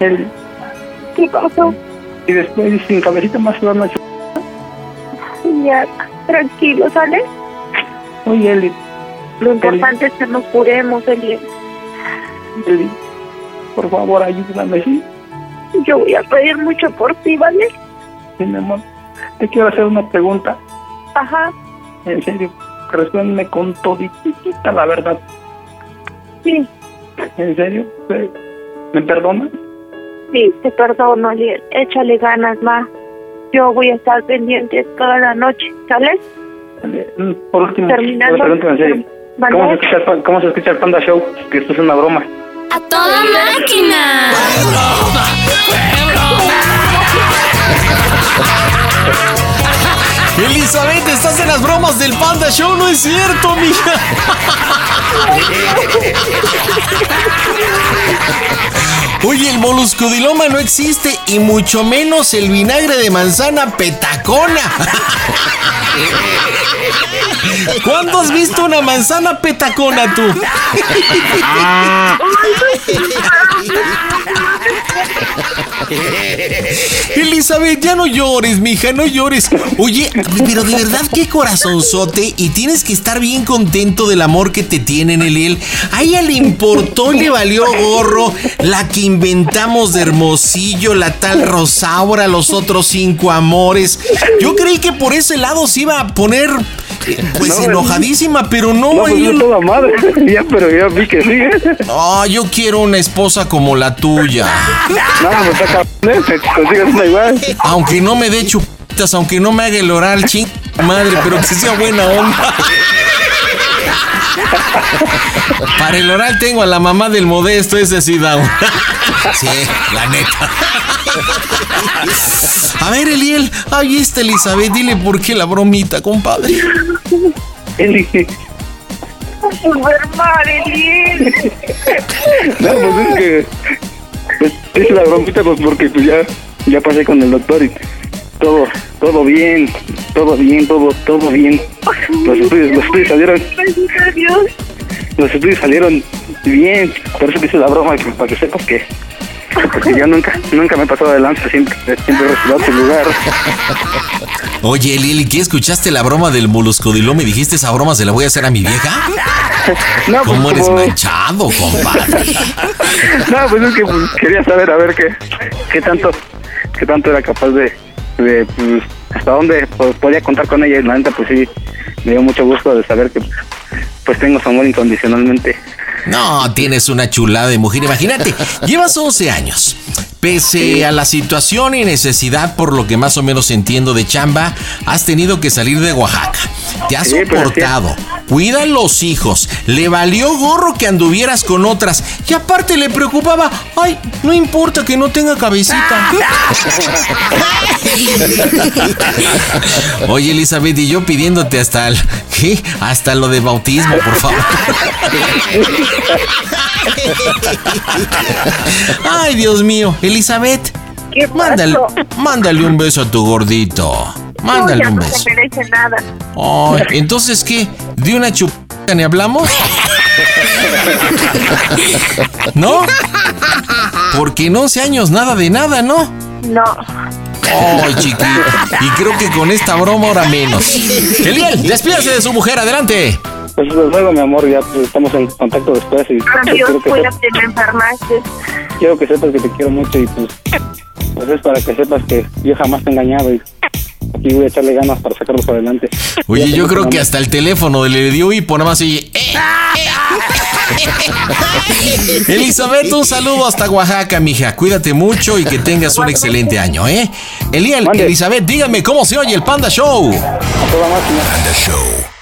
El, ¿Qué pasó? y después sin cabecita más se van a Ya, tranquilo, ¿sale? Oye, Eli, Lo importante es que nos curemos, Eli. Eli, por favor ayúdame, ¿sí? Yo voy a pedir mucho por ti, ¿vale? Sí, mi amor. Te quiero hacer una pregunta. Ajá, En serio, respóndeme con toditita la verdad. sí, ¿En serio? ¿Me- ¿Me perdonas? sí, te perdono, Eli. Échale ganas más. Yo voy a estar pendiente toda la noche, ¿sale? Eh, por último, ¿Cómo, se escucha el, Panda Show? Que esto es una broma. ¡A toda máquina! Elizabeth, estás en las bromas del Panda Show, no es cierto, mija. Oye, el moluscodiloma no existe y mucho menos el vinagre de manzana petacona. ¿Cuándo has visto una manzana petacona tú? Elizabeth, ya no llores, mija, no llores. Oye, pero de verdad qué corazonzote y tienes que estar bien contento del amor que te tienen, Eliel. A ella le importó le valió gorro la que inventamos de Hermosillo, la tal Rosaura, los otros cinco amores. Yo creí que por ese lado se iba a poner pues enojadísima, pero no. No, pues yo toda madre. ya, pero ya vi que sí. Ah, yo quiero una esposa como la tuya. No, pues ¿eh? Una igual. Aunque no me dé chupitas, aunque no me haga el oral, ching madre, pero que sea buena onda. Para el oral tengo a la mamá del modesto, ese sí da un- Sí, la neta. A ver, Eliel, ahí está Elizabeth, dile por qué la bromita, compadre. Eli. Super mal, Eliel. No, pues es que. Pues es la bromita, pues porque pues ya, ya pasé con el doctor y todo, todo bien, todo bien, todo, todo bien. Los estudios, los estudios salieron, los estudios salieron bien. Por eso hice la broma, para que sepas que. Porque yo nunca, nunca me he pasado de lanza, siempre, siempre he tu lugar. Oye, Eliel, ¿y qué escuchaste la broma del moluscodiloma y dijiste esa broma se la voy a hacer a mi vieja? No, pues, ¿Cómo eres como- manchado, compadre? No, pues es que pues, quería saber a ver qué, qué tanto, qué tanto era capaz de, de pues, hasta dónde po- podía contar con ella. Y la neta, pues sí, me dio mucho gusto de saber que pues tengo su amor incondicionalmente. No, tienes una chulada de mujer. Imagínate, llevas 11 años. Pese a la situación y necesidad, por lo que más o menos entiendo de chamba, has tenido que salir de Oaxaca. Te has Sí, soportado. Cuidan los hijos. Le valió gorro que anduvieras con otras. Y aparte le preocupaba, ay, no importa que no tenga cabecita. Oye, Elizabeth, y yo pidiéndote hasta el, ¿qué? Hasta lo de bautismo, por favor. Ay, Dios mío, Elizabeth. ¿Qué Mándale, mándale un beso a tu gordito. Mándale No, un beso. No se merece nada. Ay, entonces, ¿qué? ¿De una chupada ni hablamos? ¿No? Porque en 11 años nada de nada, ¿no? No. Ay, chiquito. Y creo que con esta broma ahora menos. Eliel, despídase de su mujer, adelante. Pues desde luego, mi amor, ya pues, estamos en contacto después y Adiós, quiero, que sepas, cuídate, no enfermaste. quiero que sepas que te quiero mucho y pues, pues es para que sepas que yo jamás te he engañado y aquí voy a echarle ganas para sacarlo para adelante. Oye, yo creo que hasta el teléfono le dio y por nada más oye, "Eh". Elizabeth, un saludo hasta Oaxaca, mija. Cuídate mucho y que tengas un excelente año, ¿eh? Eliel, Elizabeth, dígame cómo se oye el Panda Show. A toda máquina. Panda Show.